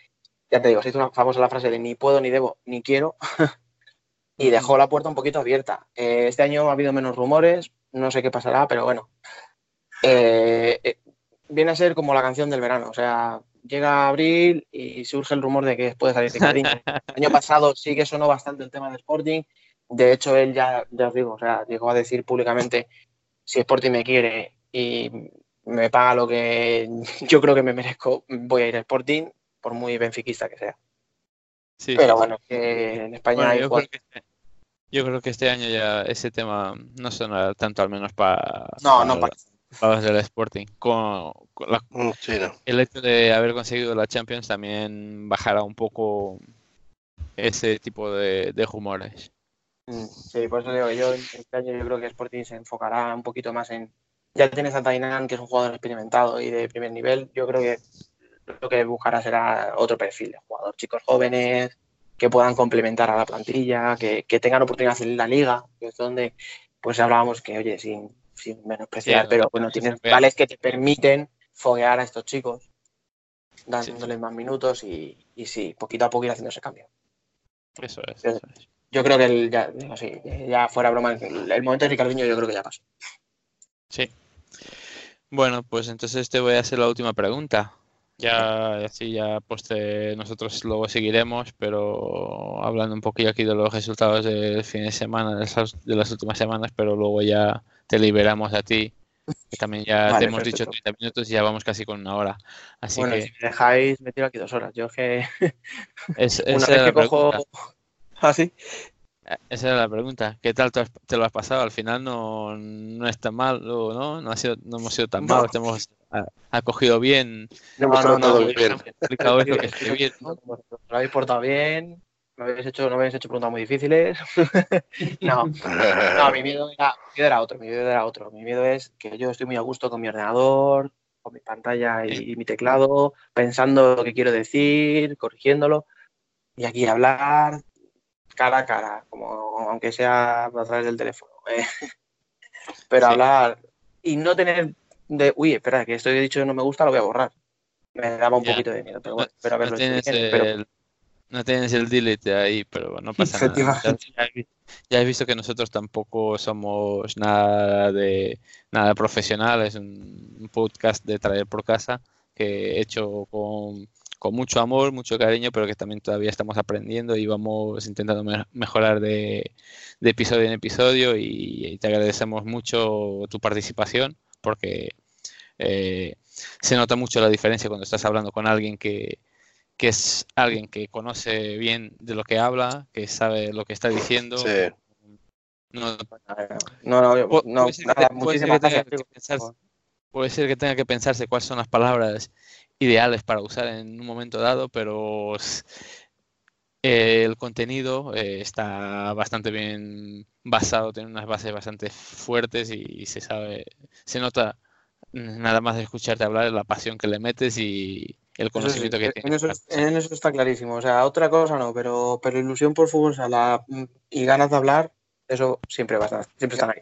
S2: ya te digo, se hizo una famosa la frase de ni puedo, ni debo, ni quiero. (laughs) y dejó la puerta un poquito abierta. Eh, este año ha habido menos rumores, no sé qué pasará, pero bueno. Eh, viene a ser como la canción del verano, o sea, llega abril y surge el rumor de que puede salir Ricardinho. (laughs) El año pasado sí que sonó bastante el tema de Sporting. De hecho, él ya, ya os digo, o sea, llegó a decir públicamente si Sporting me quiere y me paga lo que (laughs) yo creo que me merezco, voy a ir a Sporting, por muy benfiquista que sea.
S1: Sí,
S2: Pero bueno, que en España
S1: Bueno,
S2: hay
S1: yo, creo que este, yo creo que este año ya ese tema no sonará tanto, al menos para,
S2: No, no, para
S1: los del Sporting. Con, con la-
S4: Mm, Sí, no.
S1: el hecho de haber conseguido la Champions también bajará un poco ese tipo de, de rumores.
S2: Mm, Sí, por eso digo yo este año yo creo que Sporting se enfocará un poquito más en. Ya tienes a Tainan, que es un jugador experimentado y de primer nivel. Yo creo que lo que buscará será otro perfil de jugador. Chicos jóvenes que puedan complementar a la plantilla, que, que tengan oportunidad en la liga, que es donde pues hablábamos que, oye, sin, sin menospreciar,
S1: Sí,
S2: pero
S1: no,
S2: bueno,
S1: no,
S2: tienes vales que te permiten foguear a estos chicos, dándoles más minutos y, y sí, poquito a poco ir haciendo ese cambio.
S1: Eso es.
S2: Sí.
S1: eso es.
S2: Yo creo que el, ya, digo, sí, ya fuera broma, el, el momento de Ricardinho yo creo que ya pasó.
S1: Sí. Bueno, pues entonces te voy a hacer la última pregunta. Ya, así ya pues te- nosotros luego seguiremos, pero hablando un poquillo aquí de los resultados del fin de semana, de las, de las últimas semanas, pero luego ya te liberamos a ti, que también ya
S2: Vale,
S1: te hemos dicho
S2: perfecto.
S1: 30 minutos y ya vamos casi con una hora. Así
S2: bueno,
S1: que
S2: si me dejáis, me tiro aquí dos horas. Yo que
S1: es- (laughs)
S2: una vez que
S1: la
S2: cojo.
S1: pregunta. (laughs) Esa era la pregunta. ¿Qué tal te, has- te lo has pasado? Al final no, no es tan mal, ¿no? No, ha sido, no hemos sido tan
S2: No.
S1: malos, te hemos acogido bien.
S4: No hemos bien.
S1: esto que (laughs) bien.
S2: ¿no? Como Lo habéis portado bien, me habéis hecho, no me habéis hecho preguntas muy difíciles. (laughs) no, no, mi miedo, era, mi miedo era otro, mi miedo era otro. Mi miedo es que yo estoy muy a gusto con mi ordenador, con mi pantalla y, mi teclado, pensando lo que quiero decir, corrigiéndolo, y aquí hablar cara a cara, como aunque sea a través del teléfono. eh. (laughs) Pero
S1: Sí.
S2: hablar y no tener de, uy, espera, que esto que he dicho no me gusta, lo voy a borrar. Me daba un poquito de miedo, pero bueno, espero
S1: no
S2: haberlo hecho
S1: tienes,
S2: bien, pero-
S1: el, no tienes el delete ahí, pero no pasa nada. Ya, ya has visto que nosotros tampoco somos nada de nada profesional, es un un podcast de traer por casa que he hecho con, con mucho amor, mucho cariño, pero que también todavía estamos aprendiendo y vamos intentando me- mejorar de, de episodio en episodio y, y te agradecemos mucho tu participación porque eh, se nota mucho la diferencia cuando estás hablando con alguien que, que es alguien que conoce bien de lo que habla, que sabe lo que está diciendo.
S4: Sí.
S1: No,
S2: No, no,
S1: Pu-
S2: no,
S1: puede ser que
S2: nada,
S1: te- puede ser
S2: muchísimas
S1: que tenga
S2: gracias,
S1: que
S2: chicos.
S1: pensarse- puede ser que tenga que pensarse cuáles son las palabras ideales para usar en un momento dado, pero eh, el contenido eh, está bastante bien basado, tiene unas bases bastante fuertes y, se sabe, se nota nada más de escucharte hablar la pasión que le metes y el
S2: sí,
S1: conocimiento que
S2: en,
S1: tienes.
S2: eso, en eso está clarísimo. O sea, otra cosa no, pero, pero ilusión por fútbol sala mm, y ganas de hablar, eso siempre va a estar, siempre están ahí.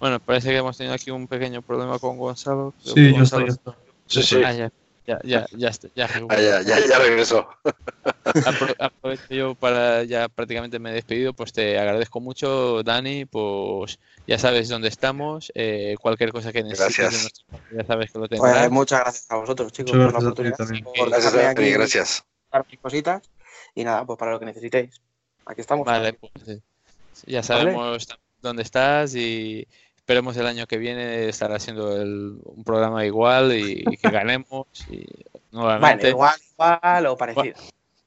S1: Bueno, parece que hemos tenido aquí un pequeño problema con Gonzalo.
S3: Sí,
S1: Gonzalo-
S3: ya está.
S4: Sí, sí.
S1: Ah, ya, ya, ya, ya, está, ya
S4: Ah, ya, ya, ya regresó.
S1: Apro- aprovecho yo para ya prácticamente me he despedido, pues te agradezco mucho, Dani, pues ya sabes dónde estamos, eh, cualquier cosa que necesites ya sabes que lo
S2: Pues,
S1: tendrás.
S2: muchas gracias a vosotros, chicos,
S3: Muchas
S2: por la
S3: gracias a ti
S2: oportunidad. por
S4: Gracias, Dani,
S2: aquí
S4: gracias.
S2: mis cositas. Y nada, pues para lo que necesitéis. Aquí estamos.
S1: Vale, pues ya sabemos dónde estás y esperemos el año que viene estar haciendo el- un programa igual y, y que (laughs) ganemos y
S2: Bueno,
S1: nuevamente.
S2: igual, igual o parecido.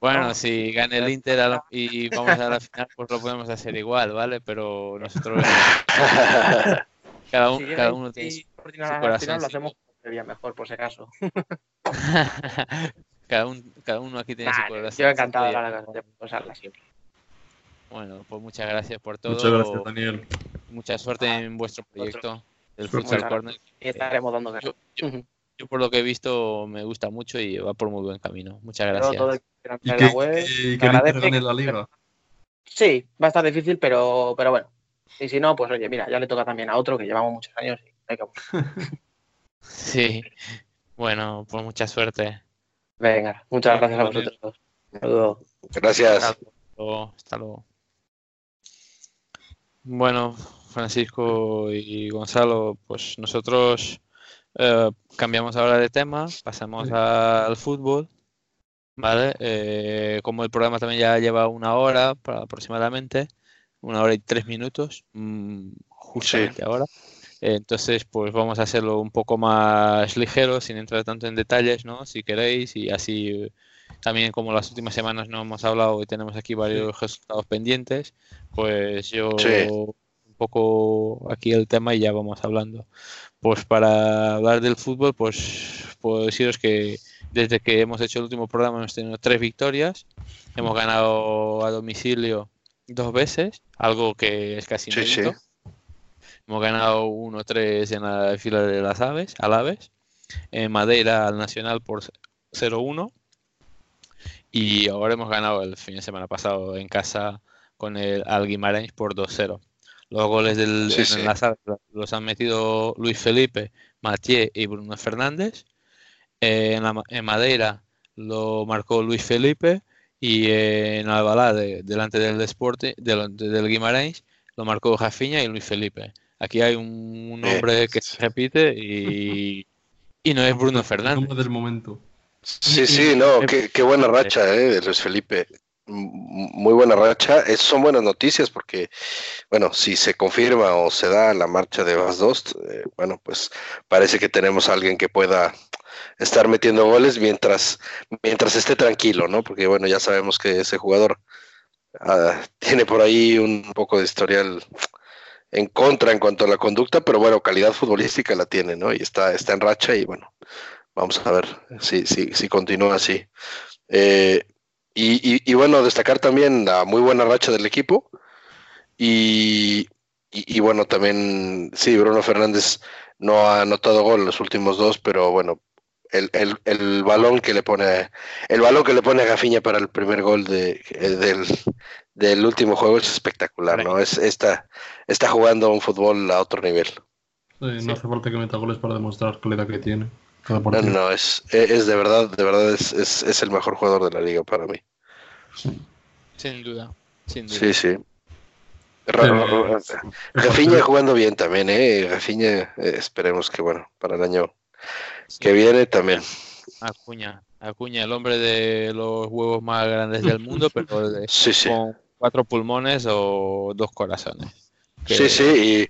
S1: Bueno,
S2: No.
S1: si gana el Inter a la- y vamos a la final, pues lo podemos hacer igual, ¿vale? Pero nosotros, (laughs) cada, un-
S2: Si
S1: cada uno tiene su, su corazón.
S2: final lo hacemos sería mejor, por si acaso. (laughs)
S1: cada, un- cada uno aquí tiene su corazón.
S2: yo encantado de hablar de cosas siempre.
S1: Bueno, pues muchas gracias por todo.
S3: Muchas gracias, Daniel.
S1: Mucha suerte en vuestro proyecto del. Futsal Corner.
S2: Y estaremos dando caso.
S1: Yo, yo- yo por lo que he visto me gusta mucho y va por muy buen camino. Muchas gracias.
S2: todo el
S3: Y
S2: entrar
S3: que,
S2: la web,
S3: que, que gane la liga.
S2: Sí, va a estar difícil, pero, pero bueno. Y si no, pues oye, mira, ya le toca también a otro que llevamos muchos años y hay que (laughs)
S1: Sí. Bueno, pues mucha suerte.
S2: Venga, muchas gracias a vosotros. Saludos.
S4: Gracias.
S1: Hasta luego. Hasta luego. Bueno, Francisco y Gonzalo, pues nosotros eh, cambiamos ahora de tema, pasamos
S3: Sí.
S1: al fútbol, ¿vale? Eh, como el programa también ya lleva una hora para- aproximadamente, una hora y tres minutos, mm, justamente ahora. Eh, Entonces, pues vamos a hacerlo un poco más ligero, sin entrar tanto en detalles, ¿no? Si queréis, y así también como las últimas semanas no hemos hablado y tenemos aquí varios resultados pendientes, pues yo poco aquí el tema y ya vamos hablando. Pues para hablar del fútbol, pues puedo deciros que desde que hemos hecho el último programa hemos tenido tres victorias, hemos ganado a domicilio dos veces, algo que es casi
S4: Sí, sí.
S1: Hemos ganado 1-3 en la fila de las aves, al Aves. En Madeira al Nacional por 0-1. Y ahora hemos ganado el fin de semana pasado en casa con el al Guimarães por 2-0. Los goles del,
S4: Sí,
S1: en aves los han metido Luis Felipe, Mathieu y Bruno Fernández. Eh, en, la en Madeira lo marcó Luis Felipe y eh, en Albalá, de- delante del Desporte, del, del Guimarães, lo marcó Jafiña y Luis Felipe. Aquí hay un, un
S4: Eh,
S1: nombre que se repite y, y no es Bruno
S3: El
S1: Fernández.
S3: nombre del momento.
S4: Sí, sí, no, qué, qué buena racha, eh, de Luis Felipe. Muy buena racha. Es, son buenas noticias porque, bueno, si se confirma o se da la marcha de Vas Dost, eh, bueno, pues parece que tenemos a alguien que pueda estar metiendo goles mientras, mientras esté tranquilo, ¿no? Porque, bueno, ya sabemos que ese jugador ah, tiene por ahí un poco de historial en contra en cuanto a la conducta, pero bueno, calidad futbolística la tiene, ¿no? Y está, está en racha y bueno, vamos a ver si, si, si continúa así. Eh, y, y- y bueno, destacar también la muy buena racha del equipo. Y, y- y bueno, también, sí, Bruno Fernández no ha anotado gol en los últimos dos, pero bueno, el, el- el balón que le pone, el balón que le pone a Gafiña para el primer gol de, eh, del, del último juego es espectacular, ¿no? Es, está, está jugando un fútbol a otro nivel.
S3: Sí, no hace falta que meta goles para demostrar la calidad que tiene.
S4: No, no, es, es de verdad, de verdad es, es, es el mejor jugador de la liga para mí.
S1: Sin duda. Sin duda.
S4: Sí, sí. Ra- ra- ra- Rafinha jugando bien también, ¿eh? Rafinha, eh, esperemos que, bueno, para el año
S1: Sí.
S4: que viene también.
S1: Acuña. Acuña, el hombre de los huevos más grandes del mundo, pero de-
S4: Sí, sí.
S1: con cuatro pulmones o dos corazones. Que-
S4: Sí, sí,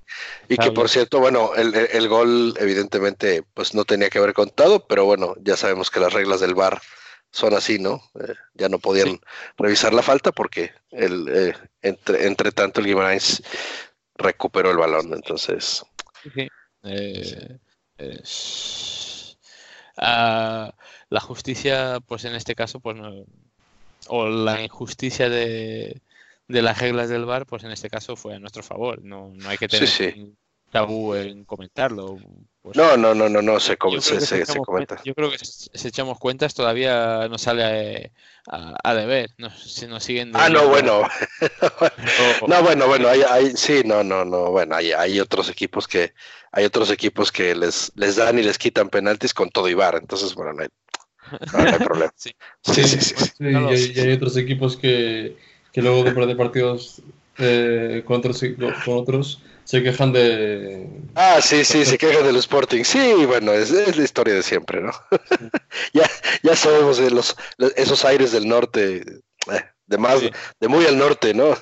S4: y, y que por cierto, bueno, el, gol evidentemente pues no tenía que haber contado, pero bueno, ya sabemos que las reglas del VAR son así, ¿no? Eh, ya no podían
S1: Sí.
S4: revisar la falta porque el, eh, entre, entre tanto el Guimarães recuperó el balón, entonces
S1: Sí. Eh, es- ah, la justicia, pues en este caso, pues no, o la injusticia de, de las reglas del VAR, pues en este caso fue a nuestro favor. No, no hay que tener
S4: sí.
S1: tabú en comentarlo. pues,
S4: no, no, no, no, no, se, com- se, se- se comenta.
S1: yo creo que si echamos cuentas todavía nos sale eh, a, a deber. No, si nos siguen
S4: Ah, no, bueno.
S1: o-
S4: No, bueno, bueno, hay, hay, sí, no, no, no, bueno, hay, hay otros equipos que, hay otros equipos que les, les dan y les quitan penaltis con todo y entonces, bueno, no hay, no, no hay (laughs) problema.
S1: Sí.
S4: Sí, sí, sí, sí.
S3: Sí,
S1: No lo
S3: y, hay,
S1: sé.
S3: y hay otros equipos que, que luego de perder partidos eh, con, otros, con otros se quejan de...
S4: Ah, sí, sí, se quejan del Sporting. Sí, bueno, es, es la historia de siempre, ¿no? (laughs) ya, ya sabemos de los, esos aires del norte, eh, de más,
S1: Sí.
S4: de muy al norte, ¿no?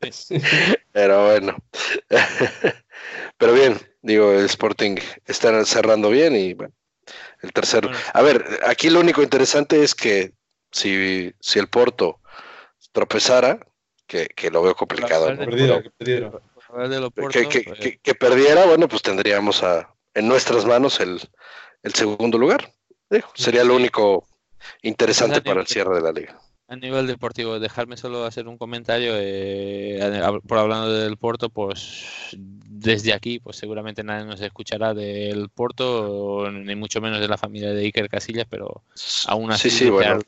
S4: (laughs) Pero bueno. (laughs) Pero bien, digo, el Sporting está cerrando bien y bueno, el tercero. A ver, aquí lo único interesante es que si, si el Porto tropezara, que, que lo veo complicado, ¿no?
S3: Que perdiera, que perdiera.
S4: que, que-
S1: pues,
S4: que- que perdiera, bueno, pues tendríamos a, en nuestras manos el, el segundo lugar. Digo, sería lo único interesante para el cierre de la liga.
S1: A nivel deportivo, dejarme solo hacer un comentario eh, por hablando del Porto, pues desde aquí, pues seguramente nadie nos escuchará del Porto, ni mucho menos de la familia de Iker Casillas, pero aún así
S4: sí, sí, bueno.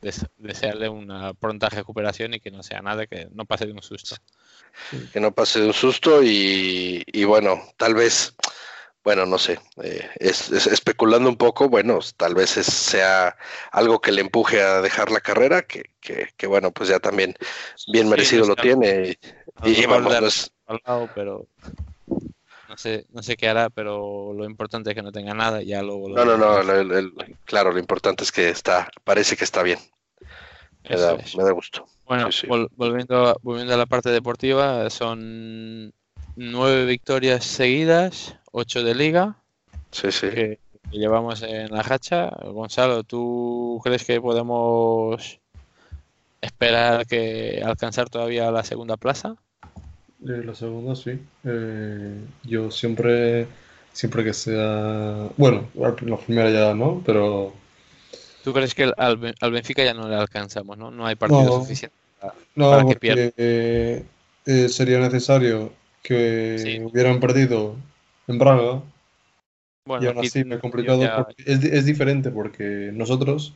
S1: Desearle, des- desearle una pronta recuperación y que no sea nada, que no pase de un susto.
S4: que no pase de un susto y, y bueno, tal vez, bueno, no sé, eh, es, es- especulando un poco, bueno, tal vez es- sea algo que le empuje a dejar la carrera, que, que, que bueno, pues ya también bien
S1: Sí,
S4: merecido
S1: no
S4: lo tiene y, y vamos, no es-
S1: al lado, pero no sé, no sé qué hará, pero lo importante es que no tenga nada, y ya luego lo
S4: no, no, no,
S1: veremos.
S4: el- el- claro, lo importante es que está, parece que está bien, me da,
S1: es.
S4: me da gusto.
S1: Bueno,
S4: Sí, sí.
S1: vol- volviendo, a, volviendo a la parte deportiva, son nueve victorias seguidas, ocho de liga,
S4: Sí, sí.
S1: que, que llevamos en la hacha. Gonzalo, ¿tú crees que podemos esperar que alcanzar todavía la segunda plaza?
S3: Eh, la segunda, sí. Eh, yo siempre, siempre que sea... Bueno, la primera ya no, pero...
S1: ¿Tú crees que al, al Benfica ya no le alcanzamos, no? No hay partido
S3: No.
S1: suficiente.
S3: No,
S1: Para que
S3: porque
S1: pierda.
S3: eh, eh, sería necesario que
S1: Sí.
S3: hubieran perdido en Braga
S1: Bueno,
S3: y aún así me complicado
S1: ya-
S3: es, es diferente porque nosotros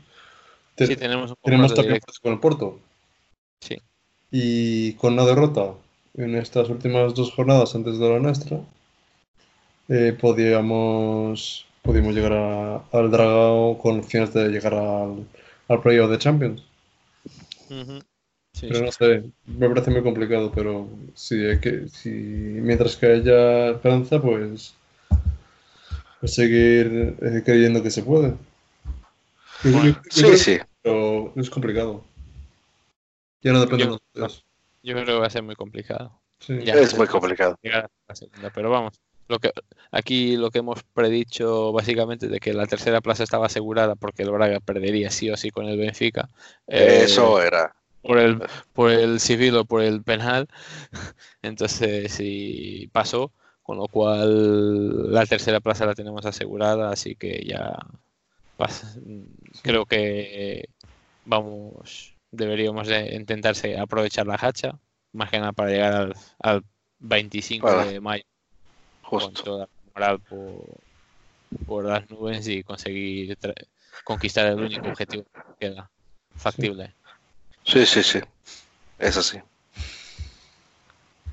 S3: te-
S1: sí, tenemos un
S3: tenemos también con el Porto
S1: Sí.
S3: y con una derrota en estas últimas dos jornadas antes de la nuestra eh, podíamos podíamos llegar a- al Dragao con opciones de llegar al, al playoff de Champions.
S1: Sí,
S3: pero
S1: sí.
S3: no sé, me parece muy complicado, pero si, hay que, si mientras que haya esperanza, pues, pues seguir eh, creyendo que se puede. Yo- yo- yo
S4: Sí, sí.
S3: Pero es complicado. Ya no depende de nosotros.
S1: Yo creo que va a ser muy complicado.
S3: Sí.
S1: Ya.
S4: Es muy complicado.
S1: segunda, pero vamos, lo que aquí lo que hemos predicho básicamente de que la tercera plaza estaba asegurada porque el Braga perdería sí o sí con el Benfica. eh,
S4: Eso era.
S1: por el por el civil o por el penal. (laughs) Entonces sí pasó, con lo cual la tercera plaza la tenemos asegurada, así que ya creo que vamos deberíamos de intentarse aprovechar la hacha, más que nada para llegar al, al 25
S4: Bueno,
S1: de mayo con
S4: Justo.
S1: toda la moral por, por las nubes y conseguir conquistar el único objetivo que queda factible.
S4: Sí, sí, sí. Es así.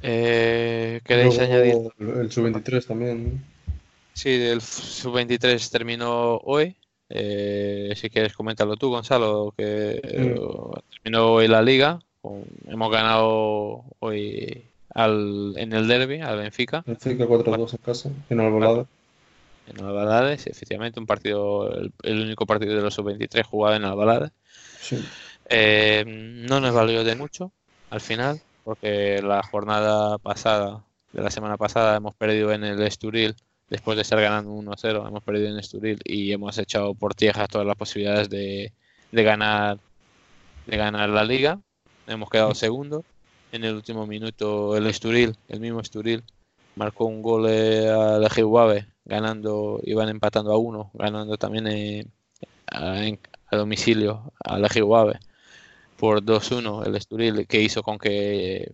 S1: Eh, ¿Queréis
S3: Luego,
S1: añadir?
S3: El, el sub-23 también.
S1: Sí, el sub-23 terminó hoy. Eh, si quieres, coméntalo tú, Gonzalo, que eh, terminó hoy la liga. Hemos ganado hoy al, en el derby al Benfica,
S3: El 5-4-2 en casa, en Albalade.
S1: en Albalade. Sí, efectivamente, un partido, el, el único partido de los sub-23 jugado en Albalade.
S3: Sí.
S1: Eh, no nos valió de mucho al final, porque la jornada pasada, de la semana pasada, hemos perdido en el Esturil, después de estar ganando 1-0, hemos perdido en Esturil y hemos echado por tierra todas las posibilidades de, de ganar de ganar la liga. Hemos quedado segundo. En el último minuto el Esturil, el mismo Esturil, marcó un gol eh, al Ejihuave, ganando, iban empatando a uno, ganando también eh, a, en- a domicilio al Ejihuave por 2-1 el Esturil, que hizo con que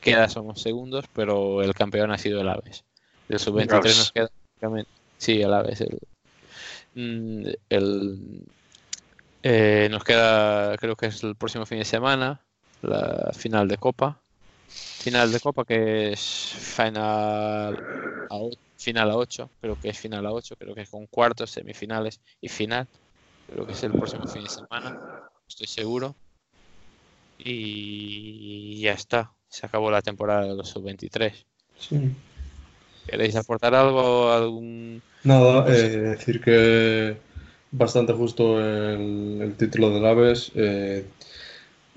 S1: queda somos segundos, pero el campeón ha sido el Aves. Del sub-23
S4: Aves.
S1: nos queda prácticamente- sí, el Aves. El, mm, el- eh, nos queda, creo que es el próximo fin de semana, la final de Copa. Final de Copa que es final a, final a 8, creo que es final a 8, creo que es con cuartos, semifinales y final. Creo que es el próximo fin de semana, estoy seguro. Y ya está, se acabó la temporada de los sub-23.
S3: Sí.
S1: ¿Queréis aportar algo? ¿Algún...
S3: Nada, eh, decir que bastante justo el, el título del Aves. eh,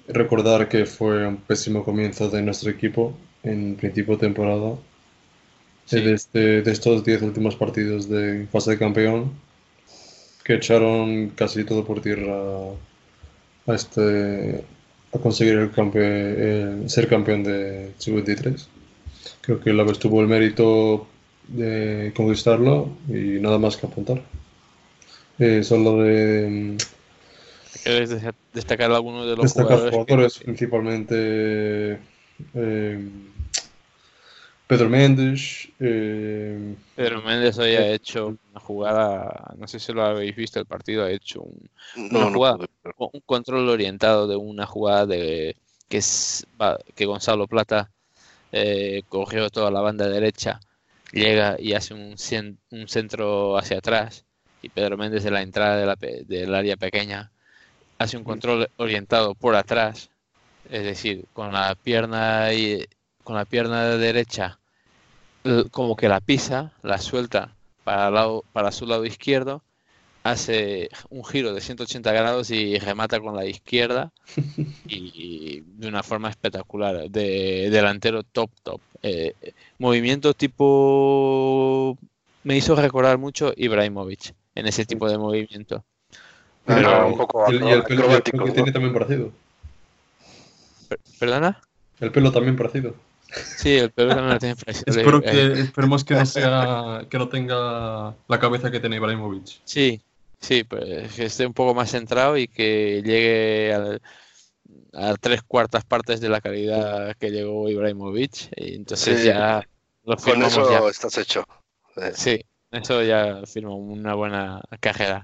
S3: recordar que fue un pésimo comienzo de nuestro equipo en principio de temporada.
S1: Sí.
S3: Eh, de, este- de estos 10 últimos partidos de fase de campeón, que echaron casi todo por tierra a, este, a conseguir el campe- eh, ser campeón de sub-23. Creo que el Aves tuvo el mérito de conquistarlo y nada más que apuntar. Eh, solo de
S1: ¿Queréis de- destacar alguno de los
S3: destacar
S1: jugadores? que-
S3: jugadores, principalmente eh, Pedro Méndez, eh,
S1: Pedro Méndez hoy ha hecho una jugada, no sé si lo habéis visto el partido, ha hecho un,
S4: No,
S1: jugada. un control orientado de una jugada de que es que Gonzalo Plata eh, cogió toda la banda derecha, llega y hace un, cien- un centro hacia atrás y Pedro Méndez de la entrada de la del área pequeña hace un control orientado por atrás, es decir, con la pierna y con la pierna derecha como que la pisa, la suelta para, lado, para su lado izquierdo, hace un giro de 180 grados y remata con la izquierda (laughs) y, de una forma espectacular, de delantero top top. Eh, movimiento tipo me hizo recordar mucho Ibrahimovic en ese tipo de movimiento.
S4: Pero un poco
S3: y el, y el pelo, el que tiene también parecido.
S1: Per- ¿Perdona?
S3: El pelo también parecido.
S1: Sí, el pelo también lo tiene parecido. (laughs)
S3: Espero
S1: Eh,
S3: que, esperemos que no sea, que no tenga la cabeza que tiene Ibrahimovic.
S1: Sí, sí, pues que esté un poco más centrado y que llegue al- a tres cuartas partes de la calidad que llegó Ibrahimovic. Y entonces
S4: Sí.
S1: ya lo
S4: Con eso
S1: ya.
S4: estás hecho.
S1: Sí, eso ya firma una buena carrera.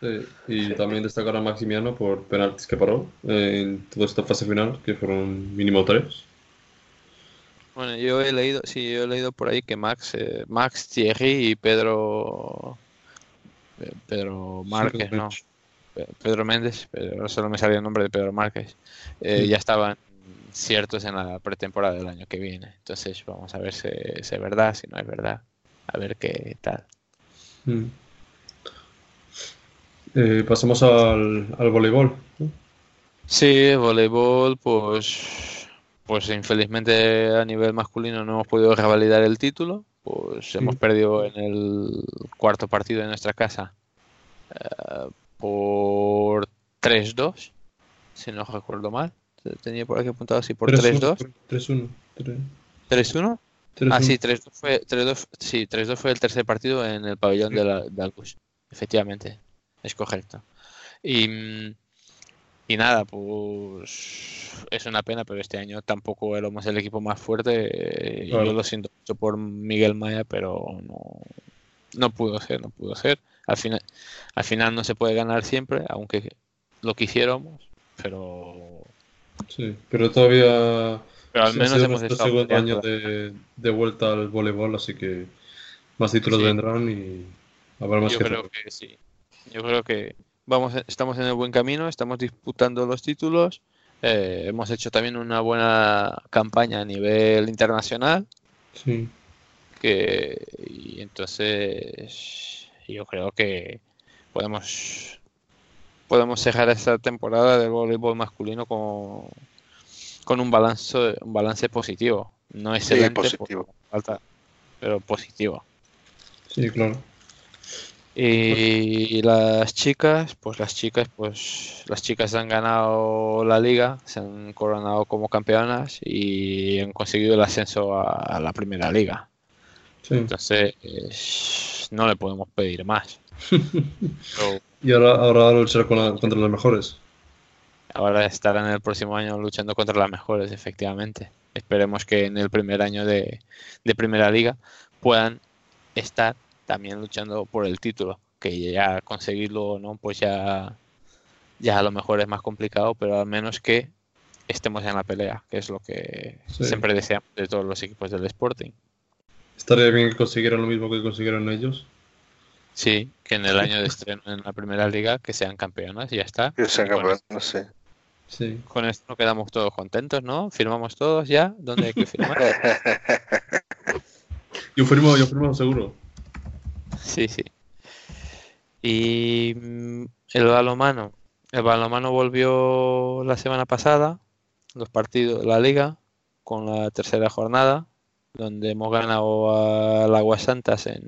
S3: Sí, y también destacar a Maximiano por penaltis que paró en toda esta fase final, que fueron mínimo tres.
S1: Bueno, yo he leído, sí, yo he leído por ahí que Max, eh, Max, Thierry y Pedro, Pedro Márquez, ¿no? Pe- Pedro Méndez, pero solo me salía el nombre de Pedro Márquez, eh,
S3: Sí.
S1: ya estaban ciertos en la pretemporada del año que viene. Entonces vamos a ver si, si es verdad, si no es verdad, a ver qué tal.
S3: Mm. Eh, pasamos al, al voleibol. ¿no?
S1: Sí, voleibol, pues, pues infelizmente a nivel masculino no hemos podido revalidar el título, pues hemos perdido en el cuarto partido de nuestra casa eh, por 3-2, si no recuerdo mal. Tenía por aquí apuntado así por 3-2.
S3: 3-1. 3-1.
S1: 3-1.
S3: 3-1.
S1: Ah, sí, 3-2 fue, 3-2 sí, 3-2 fue el tercer partido en el pabellón de, la, de Albus. Efectivamente, es correcto. Y, mm, y nada, pues es una pena, pero este año tampoco éramos el equipo más fuerte. eh,
S3: Claro.
S1: Yo lo siento mucho por Miguel Maya, pero no, no pudo ser, no pudo ser. Al final, al final no se puede ganar siempre, aunque lo quisiéramos, pero
S3: Sí, pero todavía
S1: Pero al menos hemos
S3: nuestro
S1: estado
S3: segundo año de, de vuelta al voleibol, así que más títulos
S1: Sí.
S3: vendrán y habrá más
S1: Yo
S3: que
S1: creo que sí. Yo creo que vamos, estamos en el buen camino, estamos disputando los títulos. eh, hemos hecho también una buena campaña a nivel internacional.
S3: Sí,
S1: Que, y entonces yo creo que podemos podemos cerrar esta temporada del voleibol masculino con, con un balance un balance positivo. No excelente, por
S4: positivo.
S1: falta, pero positivo.
S3: sí, claro.
S1: Y las chicas, pues las chicas, pues las chicas han ganado la liga, se han coronado como campeonas y han conseguido el ascenso a, la primera liga.
S3: Sí.
S1: Entonces, no le podemos pedir más. (laughs)
S3: Y ahora, ahora luchar con la- contra los mejores.
S1: ahora estarán el próximo año luchando contra las mejores, efectivamente. Esperemos que en el primer año de, de primera liga puedan estar también luchando por el título, que ya conseguirlo o no, pues ya, ya a lo mejor es más complicado, pero al menos que estemos en la pelea, que es lo que
S3: Sí.
S1: siempre deseamos de todos los equipos del Sporting.
S3: Estaría bien que consiguieran lo mismo que consiguieron ellos.
S1: Sí, que en el año de estreno en la primera liga que sean campeonas y ya está.
S4: Que sean sé.
S3: Sí.
S1: Con esto nos quedamos todos contentos, ¿no? Firmamos todos ya. ¿Dónde hay que firmar? (laughs) (laughs)
S3: Yo firmo, yo firmo seguro.
S1: Sí, sí. Y mm, el balomano. El balomano volvió la semana pasada, los partidos de la liga, con la tercera jornada, donde hemos ganado al Aguas Santas en,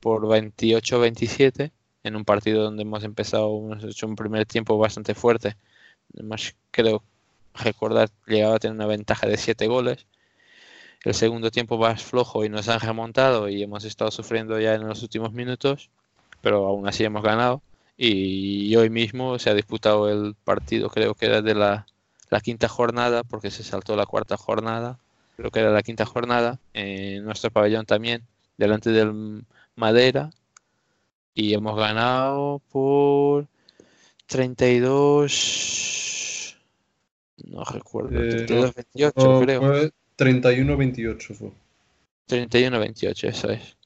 S1: por 28-27, en un partido donde hemos empezado, hemos hecho un primer tiempo bastante fuerte. Además, creo recordar, llegaba a tener una ventaja de 7 goles. El segundo tiempo más flojo y nos han remontado y hemos estado sufriendo ya en los últimos minutos, pero aún así hemos ganado. Y hoy mismo se ha disputado el partido, creo que era de la, la quinta jornada, porque se saltó la cuarta jornada, creo que era la quinta jornada, en nuestro pabellón también, delante del Madera, y hemos ganado por 32, no recuerdo,
S3: Eh,
S1: 32, 28
S3: Oh,
S1: creo.
S3: Fue 31-28 fue.
S1: 31-28, eso es.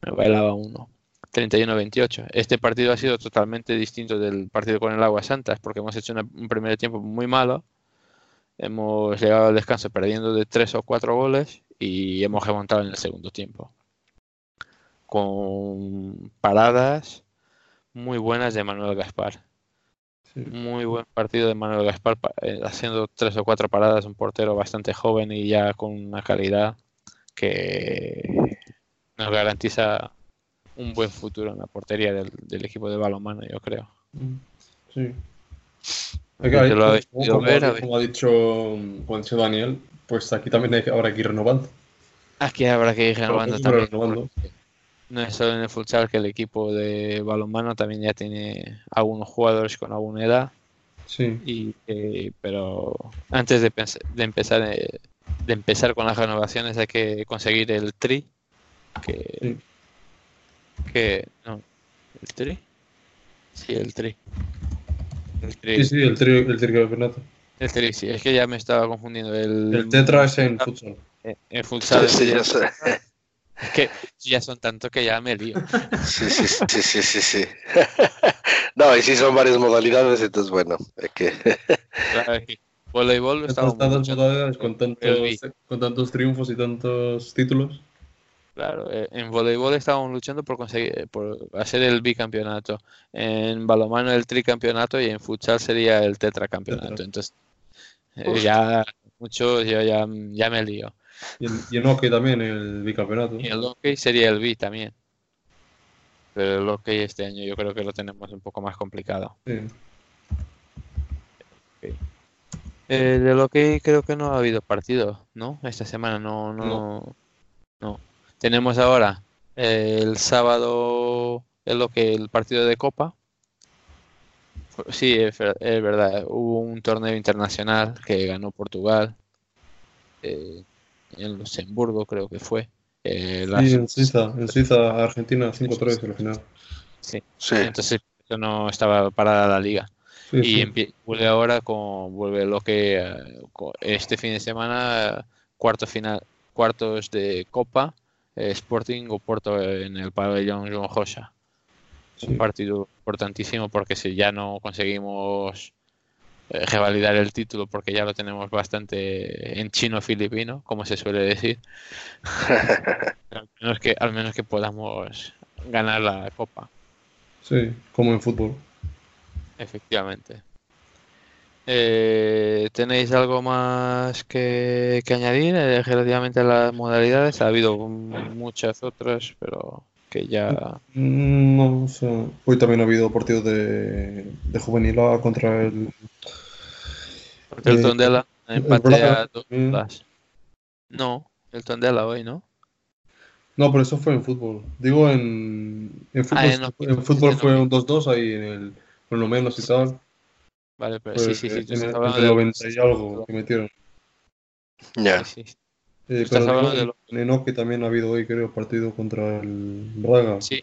S1: Me bailaba uno. 31-28. Este partido ha sido totalmente distinto del partido con el Agua Santas porque hemos hecho un primer tiempo muy malo. Hemos llegado al descanso perdiendo de 3 o 4 goles y hemos remontado en el segundo tiempo. Con paradas muy buenas de Manuel Gaspar.
S3: Sí.
S1: Muy buen partido de Manuel Gaspar, pa- eh, haciendo tres o cuatro paradas, un portero bastante joven y ya con una calidad que nos garantiza un buen futuro en la portería del, del equipo de balonmano, yo creo.
S3: Mm, Sí.
S1: Lo habéis
S3: como,
S1: ver,
S3: como ha dicho, como ha dicho Daniel, pues aquí también hay, que- habrá que ir renovando.
S1: Aquí habrá que ir renovando
S3: Pero
S1: también.
S3: renovando.
S1: porque No es solo en el futsal que el equipo de balonmano también ya tiene algunos jugadores con alguna edad.
S3: Sí.
S1: Y, eh, pero antes de, de empezar eh, de empezar con las renovaciones hay que conseguir el tri que,
S3: Sí.
S1: que no el tri sí el tri el tri,
S3: Sí, sí, el trío, el tricampeonato.
S1: el tri, sí es que ya me estaba confundiendo el,
S3: El tetra es en futsal.
S1: eh, el futsal
S4: Sí, ya sé. (laughs)
S1: es que ya son tanto que ya me lío
S4: Sí, sí, sí, sí, sí, sí. (laughs) No, y sí son varias modalidades, entonces bueno, hay que...
S1: Claro, es que voleibol luchando
S3: modalidades con tantos, con tantos triunfos y tantos títulos.
S1: Claro, eh, en voleibol estábamos luchando por conseguir, por hacer el bicampeonato, en balonmano el tricampeonato y en futsal sería el tetracampeonato.
S3: Tetra.
S1: Entonces, eh, ya mucho, yo ya, ya me lío.
S3: Y en, y hockey también el bicampeonato.
S1: Y el hockey sería el bi también. Pero el hockey este año yo creo que lo tenemos un poco más complicado.
S3: Sí.
S1: Eh, del hockey creo que no ha habido partido, ¿no? Esta semana no, no, no. Tenemos ahora eh, el sábado el hockey, el partido de Copa. Sí, es verdad. Hubo un torneo internacional que ganó Portugal eh, en Luxemburgo, creo que fue. Eh,
S3: Sí, en Suiza, en Suiza, Argentina 5-3 al final.
S1: sí.
S4: Sí,
S1: Entonces eso no estaba parada la liga.
S3: Sí,
S1: y
S3: sí.
S1: empie- vuelve ahora con vuelve lo que eh, este fin de semana cuarto final cuartos de Copa eh, Sporting o Porto en el pabellón Joan Josa
S3: sí.
S1: un partido importantísimo porque si ya no conseguimos revalidar el título porque ya lo tenemos bastante en chino filipino como se suele decir (laughs) al menos que al menos que podamos ganar la Copa
S3: Sí, como en fútbol.
S1: Efectivamente. Eh, ¿Tenéis algo más que, que añadir eh, relativamente a las modalidades? Ha habido muchas otras, pero que ya...
S3: Mm, No, o sea, hoy también ha habido partido de, de juvenil A contra el.
S1: El
S3: Eh,
S1: Tondela
S3: el
S1: empate
S3: Braga
S1: a dos No, el Tondela hoy, ¿no?
S3: No, pero eso fue en fútbol. Digo, en, en fútbol,
S1: Ah, en lo-
S3: en fútbol fue un 2-2 ahí en el, con lo menos y tal.
S1: Vale, pero
S3: Fue
S1: sí, sí, sí.
S3: en el,
S1: hablando
S3: entre
S1: de-
S3: 90 y algo que metieron.
S4: Ya.
S1: Sí, sí,
S3: Eh, pero
S1: hablando de lo-
S3: en Enoque también ha habido hoy, creo, partido contra el Braga.
S1: sí,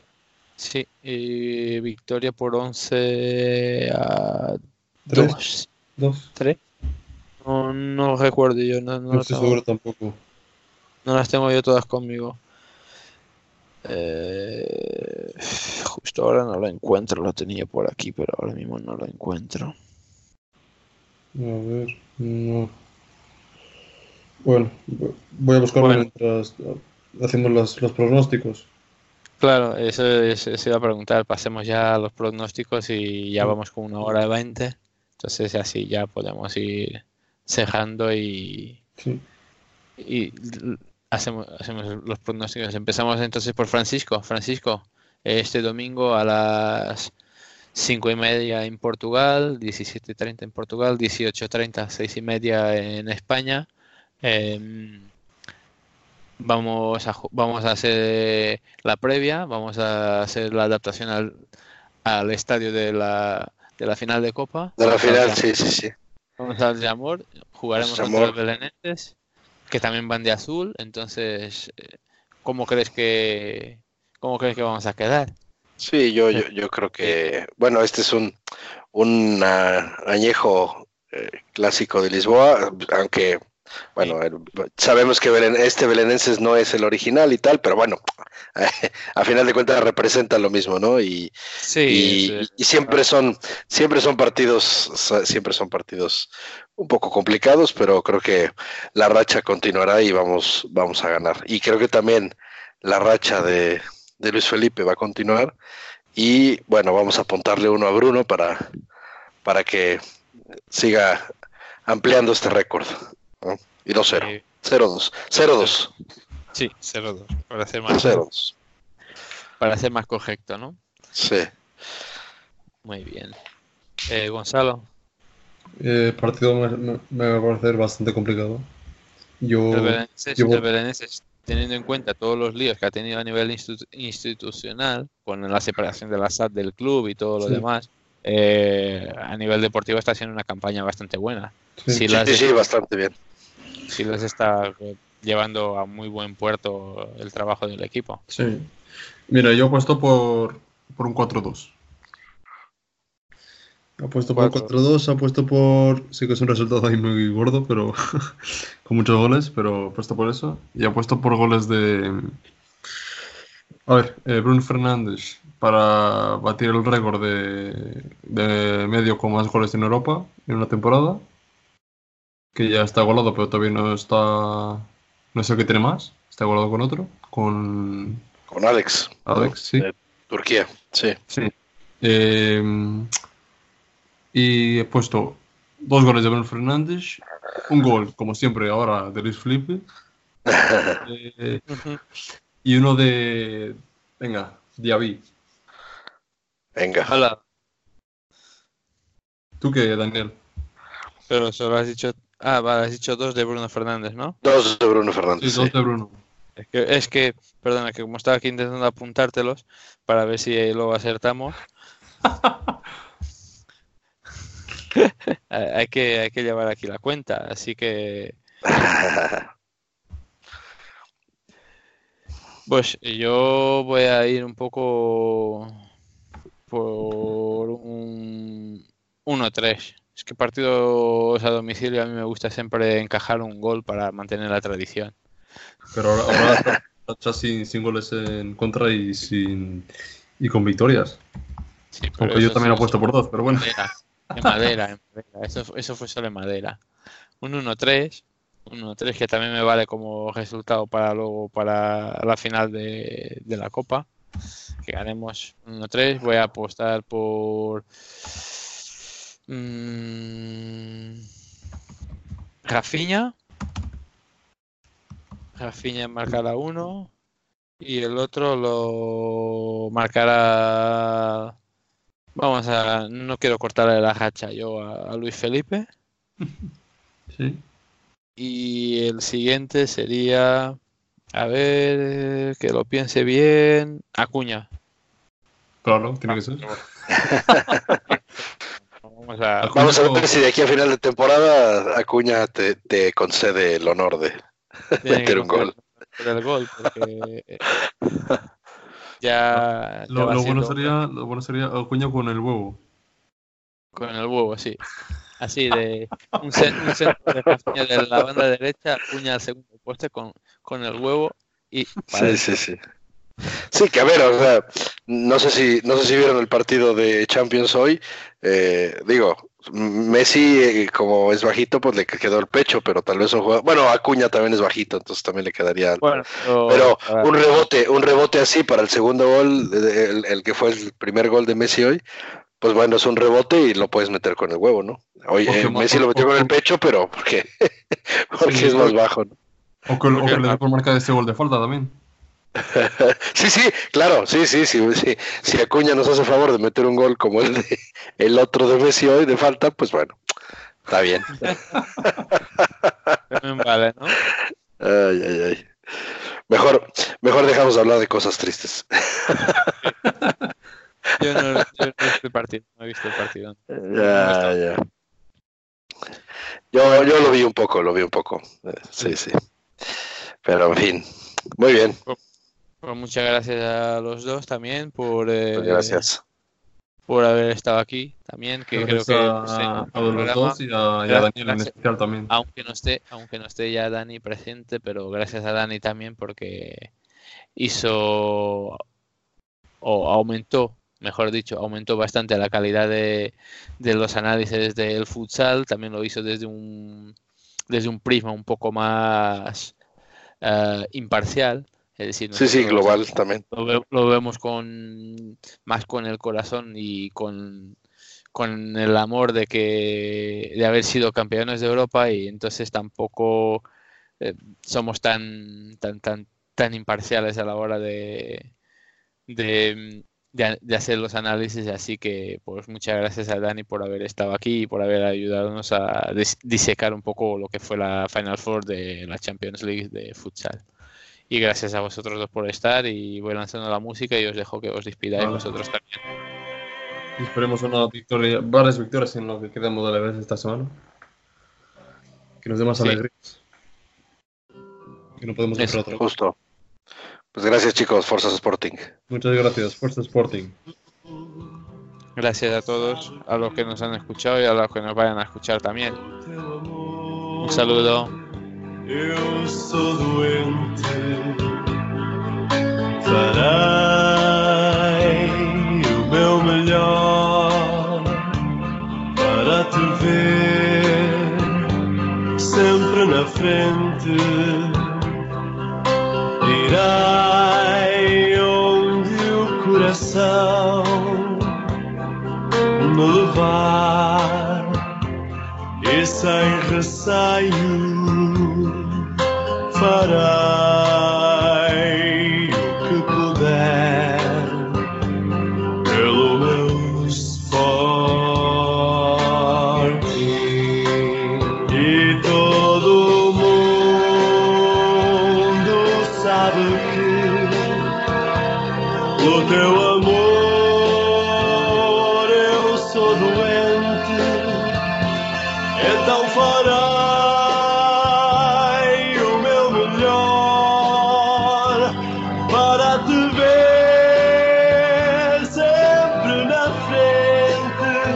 S1: sí. Y victoria por 11 a
S3: Tres.
S1: 2.
S3: Dos.
S1: ¿Tres? No, no recuerdo yo, no, no
S3: No estoy seguro tampoco.
S1: No las tengo yo todas conmigo. Eh, justo ahora no lo encuentro, lo tenía por aquí, pero ahora mismo no lo encuentro.
S3: A ver, no. Bueno, voy a buscarlo
S1: Bueno.
S3: mientras hacemos los, los pronósticos.
S1: Claro, eso es- se iba a preguntar. Pasemos ya a los pronósticos y ya vamos con una hora de 20. Entonces así ya podemos ir cejando y,
S3: Sí.
S1: y hacemos, hacemos los pronósticos. Empezamos entonces por Francisco. Francisco, este domingo a las 5 y media en Portugal, 17.30 en Portugal, 18.30, 6 y media en España. Em, vamos, a, vamos a hacer la previa, vamos a hacer la adaptación al, al estadio de la, de la final de Copa.
S4: De la
S1: Vamos
S4: final, sí, sí, sí.
S1: Vamos al Jamor, jugaremos contra los belenenses, que también van de azul. Entonces, eh, ¿cómo crees que, cómo crees que vamos a quedar?
S4: Sí, yo, yo, yo creo que, bueno, este es un, un ah, añejo eh, clásico de Lisboa, aunque, bueno, sabemos que Belen- este belenenses no es el original y tal, pero bueno, (laughs) a final de cuentas representa lo mismo, ¿no? Y,
S1: Sí,
S4: y,
S1: eh,
S4: y siempre son, siempre son partidos, siempre son partidos un poco complicados, pero creo que la racha continuará y vamos, vamos a ganar. Y creo que también la racha de, de Luis Felipe va a continuar. Y bueno, vamos a apuntarle uno a Bruno para, para que siga ampliando este récord. ¿No? Y 2-0.
S1: eh,
S4: 0-2. 0-2.
S1: sí, 0-2, para ser más,
S4: 0-2.
S1: para ser más correcto, ¿no?
S4: Sí.
S1: Muy bien. Eh, Gonzalo,
S3: Eh, partido me, me- me va a parecer bastante complicado. Yo,
S1: el Belenenses, Belenenses, teniendo en cuenta todos los líos que ha tenido a nivel institu- institucional, con la separación de la SAT del club y todo lo
S3: Sí.
S1: demás, eh, a nivel deportivo está haciendo una campaña bastante buena.
S3: sí,
S1: las
S4: sí, sí, bastante bien.
S1: Sí les está eh, llevando a muy buen puerto el trabajo del equipo.
S3: sí. Mira, yo apuesto por, por un 4-2. Apuesto por
S1: Cuatro.
S3: 4-2, apuesto por. Sí que es un resultado ahí muy gordo, pero (laughs) con muchos goles, pero apuesto por eso. Y apuesto por goles de. A ver, eh, Bruno Fernández para batir el récord de, de medio con más goles en Europa en una temporada. Que ya está igualado, pero todavía no está. No sé que tiene más. Está igualado con otro. Con
S4: Con Alex.
S3: Alex, sí.
S4: De Turquía. Sí.
S3: Sí. Eh, y he puesto dos goles de Bruno Fernández, un gol, como siempre, ahora de Luis Felipe, (laughs) eh, y uno de. Venga, Diaby.
S4: Venga.
S1: Hola,
S3: ¿Tú qué, Daniel?
S1: pero solo has dicho, ah, vale, has dicho dos de Bruno Fernández, ¿no?
S4: Dos de Bruno
S3: Sí,
S4: Fernández.
S3: dos de Bruno.
S1: Es que, es que, perdona, que como estaba aquí intentando apuntártelos para ver si lo acertamos. hay (laughs) hay que, hay que llevar aquí la cuenta, así que pues yo voy a ir un poco por un 1-3. Es que partidos a domicilio a mí me gusta siempre encajar un gol para mantener la tradición.
S3: Pero ahora, ahora está sin, sin goles en contra y sin y con victorias.
S1: Sí,
S3: Aunque yo también apuesto
S1: es
S3: por dos, pero bueno.
S1: madera, en madera, en madera. Eso, eso fue solo en madera. Un 1-3. Un 1-3 que también me vale como resultado para luego para la final de, de la Copa. Que ganemos 1-3. Voy a apostar por. Mm, Rafinha. Rafinha marcará uno. Y el otro lo marcará. Vamos a. No quiero cortarle la hacha yo a, a Luis Felipe. (laughs)
S3: Sí.
S1: Y el siguiente sería. A ver, que lo piense bien. Acuña.
S3: Claro, tiene que ser. (laughs)
S1: Vamos a.
S3: Acuña
S4: Vamos a
S3: como-
S4: ver si de aquí a final de temporada Acuña te, te concede el honor de meter un gol.
S1: el gol, porque. (laughs) Ya. ya
S3: Lo, bueno sería, lo bueno sería Acuña con el huevo.
S1: Con el huevo, sí. Así de un, cen- un centro de de la banda derecha, Acuña al segundo poste con, con el huevo y
S4: Sí, sí, sí. Sí, que a ver, o sea, no sé si, no sé si vieron el partido de Champions hoy. eh, digo, Messi, eh, como es bajito, pues le quedó el pecho, pero tal vez un jugador. Bueno, Acuña también es bajito, entonces también le quedaría. algo.
S1: Bueno, pero,
S4: un rebote, un rebote así para el segundo gol, el, el que fue el primer gol de Messi hoy, pues bueno, es un rebote y lo puedes meter con el huevo, ¿no? Oye,
S3: Porque
S4: eh, Messi lo metió con el pecho, pero porque, (laughs) porque
S3: Sí,
S4: es más
S3: porque-
S4: bajo, ¿no?
S3: O que, o que
S1: Porque-
S3: le dé por marcar ese gol de falta también. (laughs)
S4: Sí, sí, claro, sí, sí, sí, sí. Si Acuña nos hace favor de meter un gol como el de el otro de Messi hoy de falta, pues bueno, está bien. (laughs)
S1: vale, ¿no?
S4: Ay, ay, ay. Mejor, mejor dejamos de hablar de cosas tristes. (laughs)
S1: Yo no, yo no he visto el partido, no he visto el partido.
S4: Ya, ya. Yo, yo lo vi un poco, lo vi un poco. Eh, Sí, sí. Pero en fin, muy bien,
S1: Pues muchas gracias a los dos también por, eh,
S4: pues gracias.
S1: por haber estado aquí también, que
S3: Gracias
S1: creo que
S3: a,
S1: pues, el
S3: los dos y a, y a
S1: Gracias,
S3: Daniel en especial también.
S1: aunque no esté, aunque no esté ya Dani presente, pero gracias a Dani también porque hizo o aumentó, mejor dicho, aumentó bastante la calidad de, de los análisis del futsal, también lo hizo desde un desde un prisma un poco más eh, imparcial, es decir,
S4: Sí, sí, global también.
S1: lo, ve- lo vemos con más con el corazón y con, con el amor de que de haber sido campeones de Europa y entonces tampoco eh, somos tan tan tan tan imparciales a la hora de de, de, de hacer los análisis así que pues muchas gracias a Dani por haber estado aquí y por haber ayudarnos a dis- disecar un poco lo que fue la Final Four de la Champions League de futsal. Y gracias a vosotros dos por estar y voy lanzando la música y os dejo que os despidáis
S3: Vale.
S1: vosotros también.
S3: Y esperemos una victoria, varias victorias en lo que quedamos de la vez esta semana. Que nos dé más
S1: Sí.
S3: alegrías. Que no podemos hacer otra.
S4: Justo. Pues gracias chicos, Forza Sporting.
S3: Muchas gracias, Fuerza Sporting.
S1: Gracias a todos, a los que nos han escuchado y a los que nos vayan a escuchar también. Un saludo.
S5: Eu sou doente, farei o meu melhor para te ver sempre na frente. Irei onde o coração me levar e sem receio fará.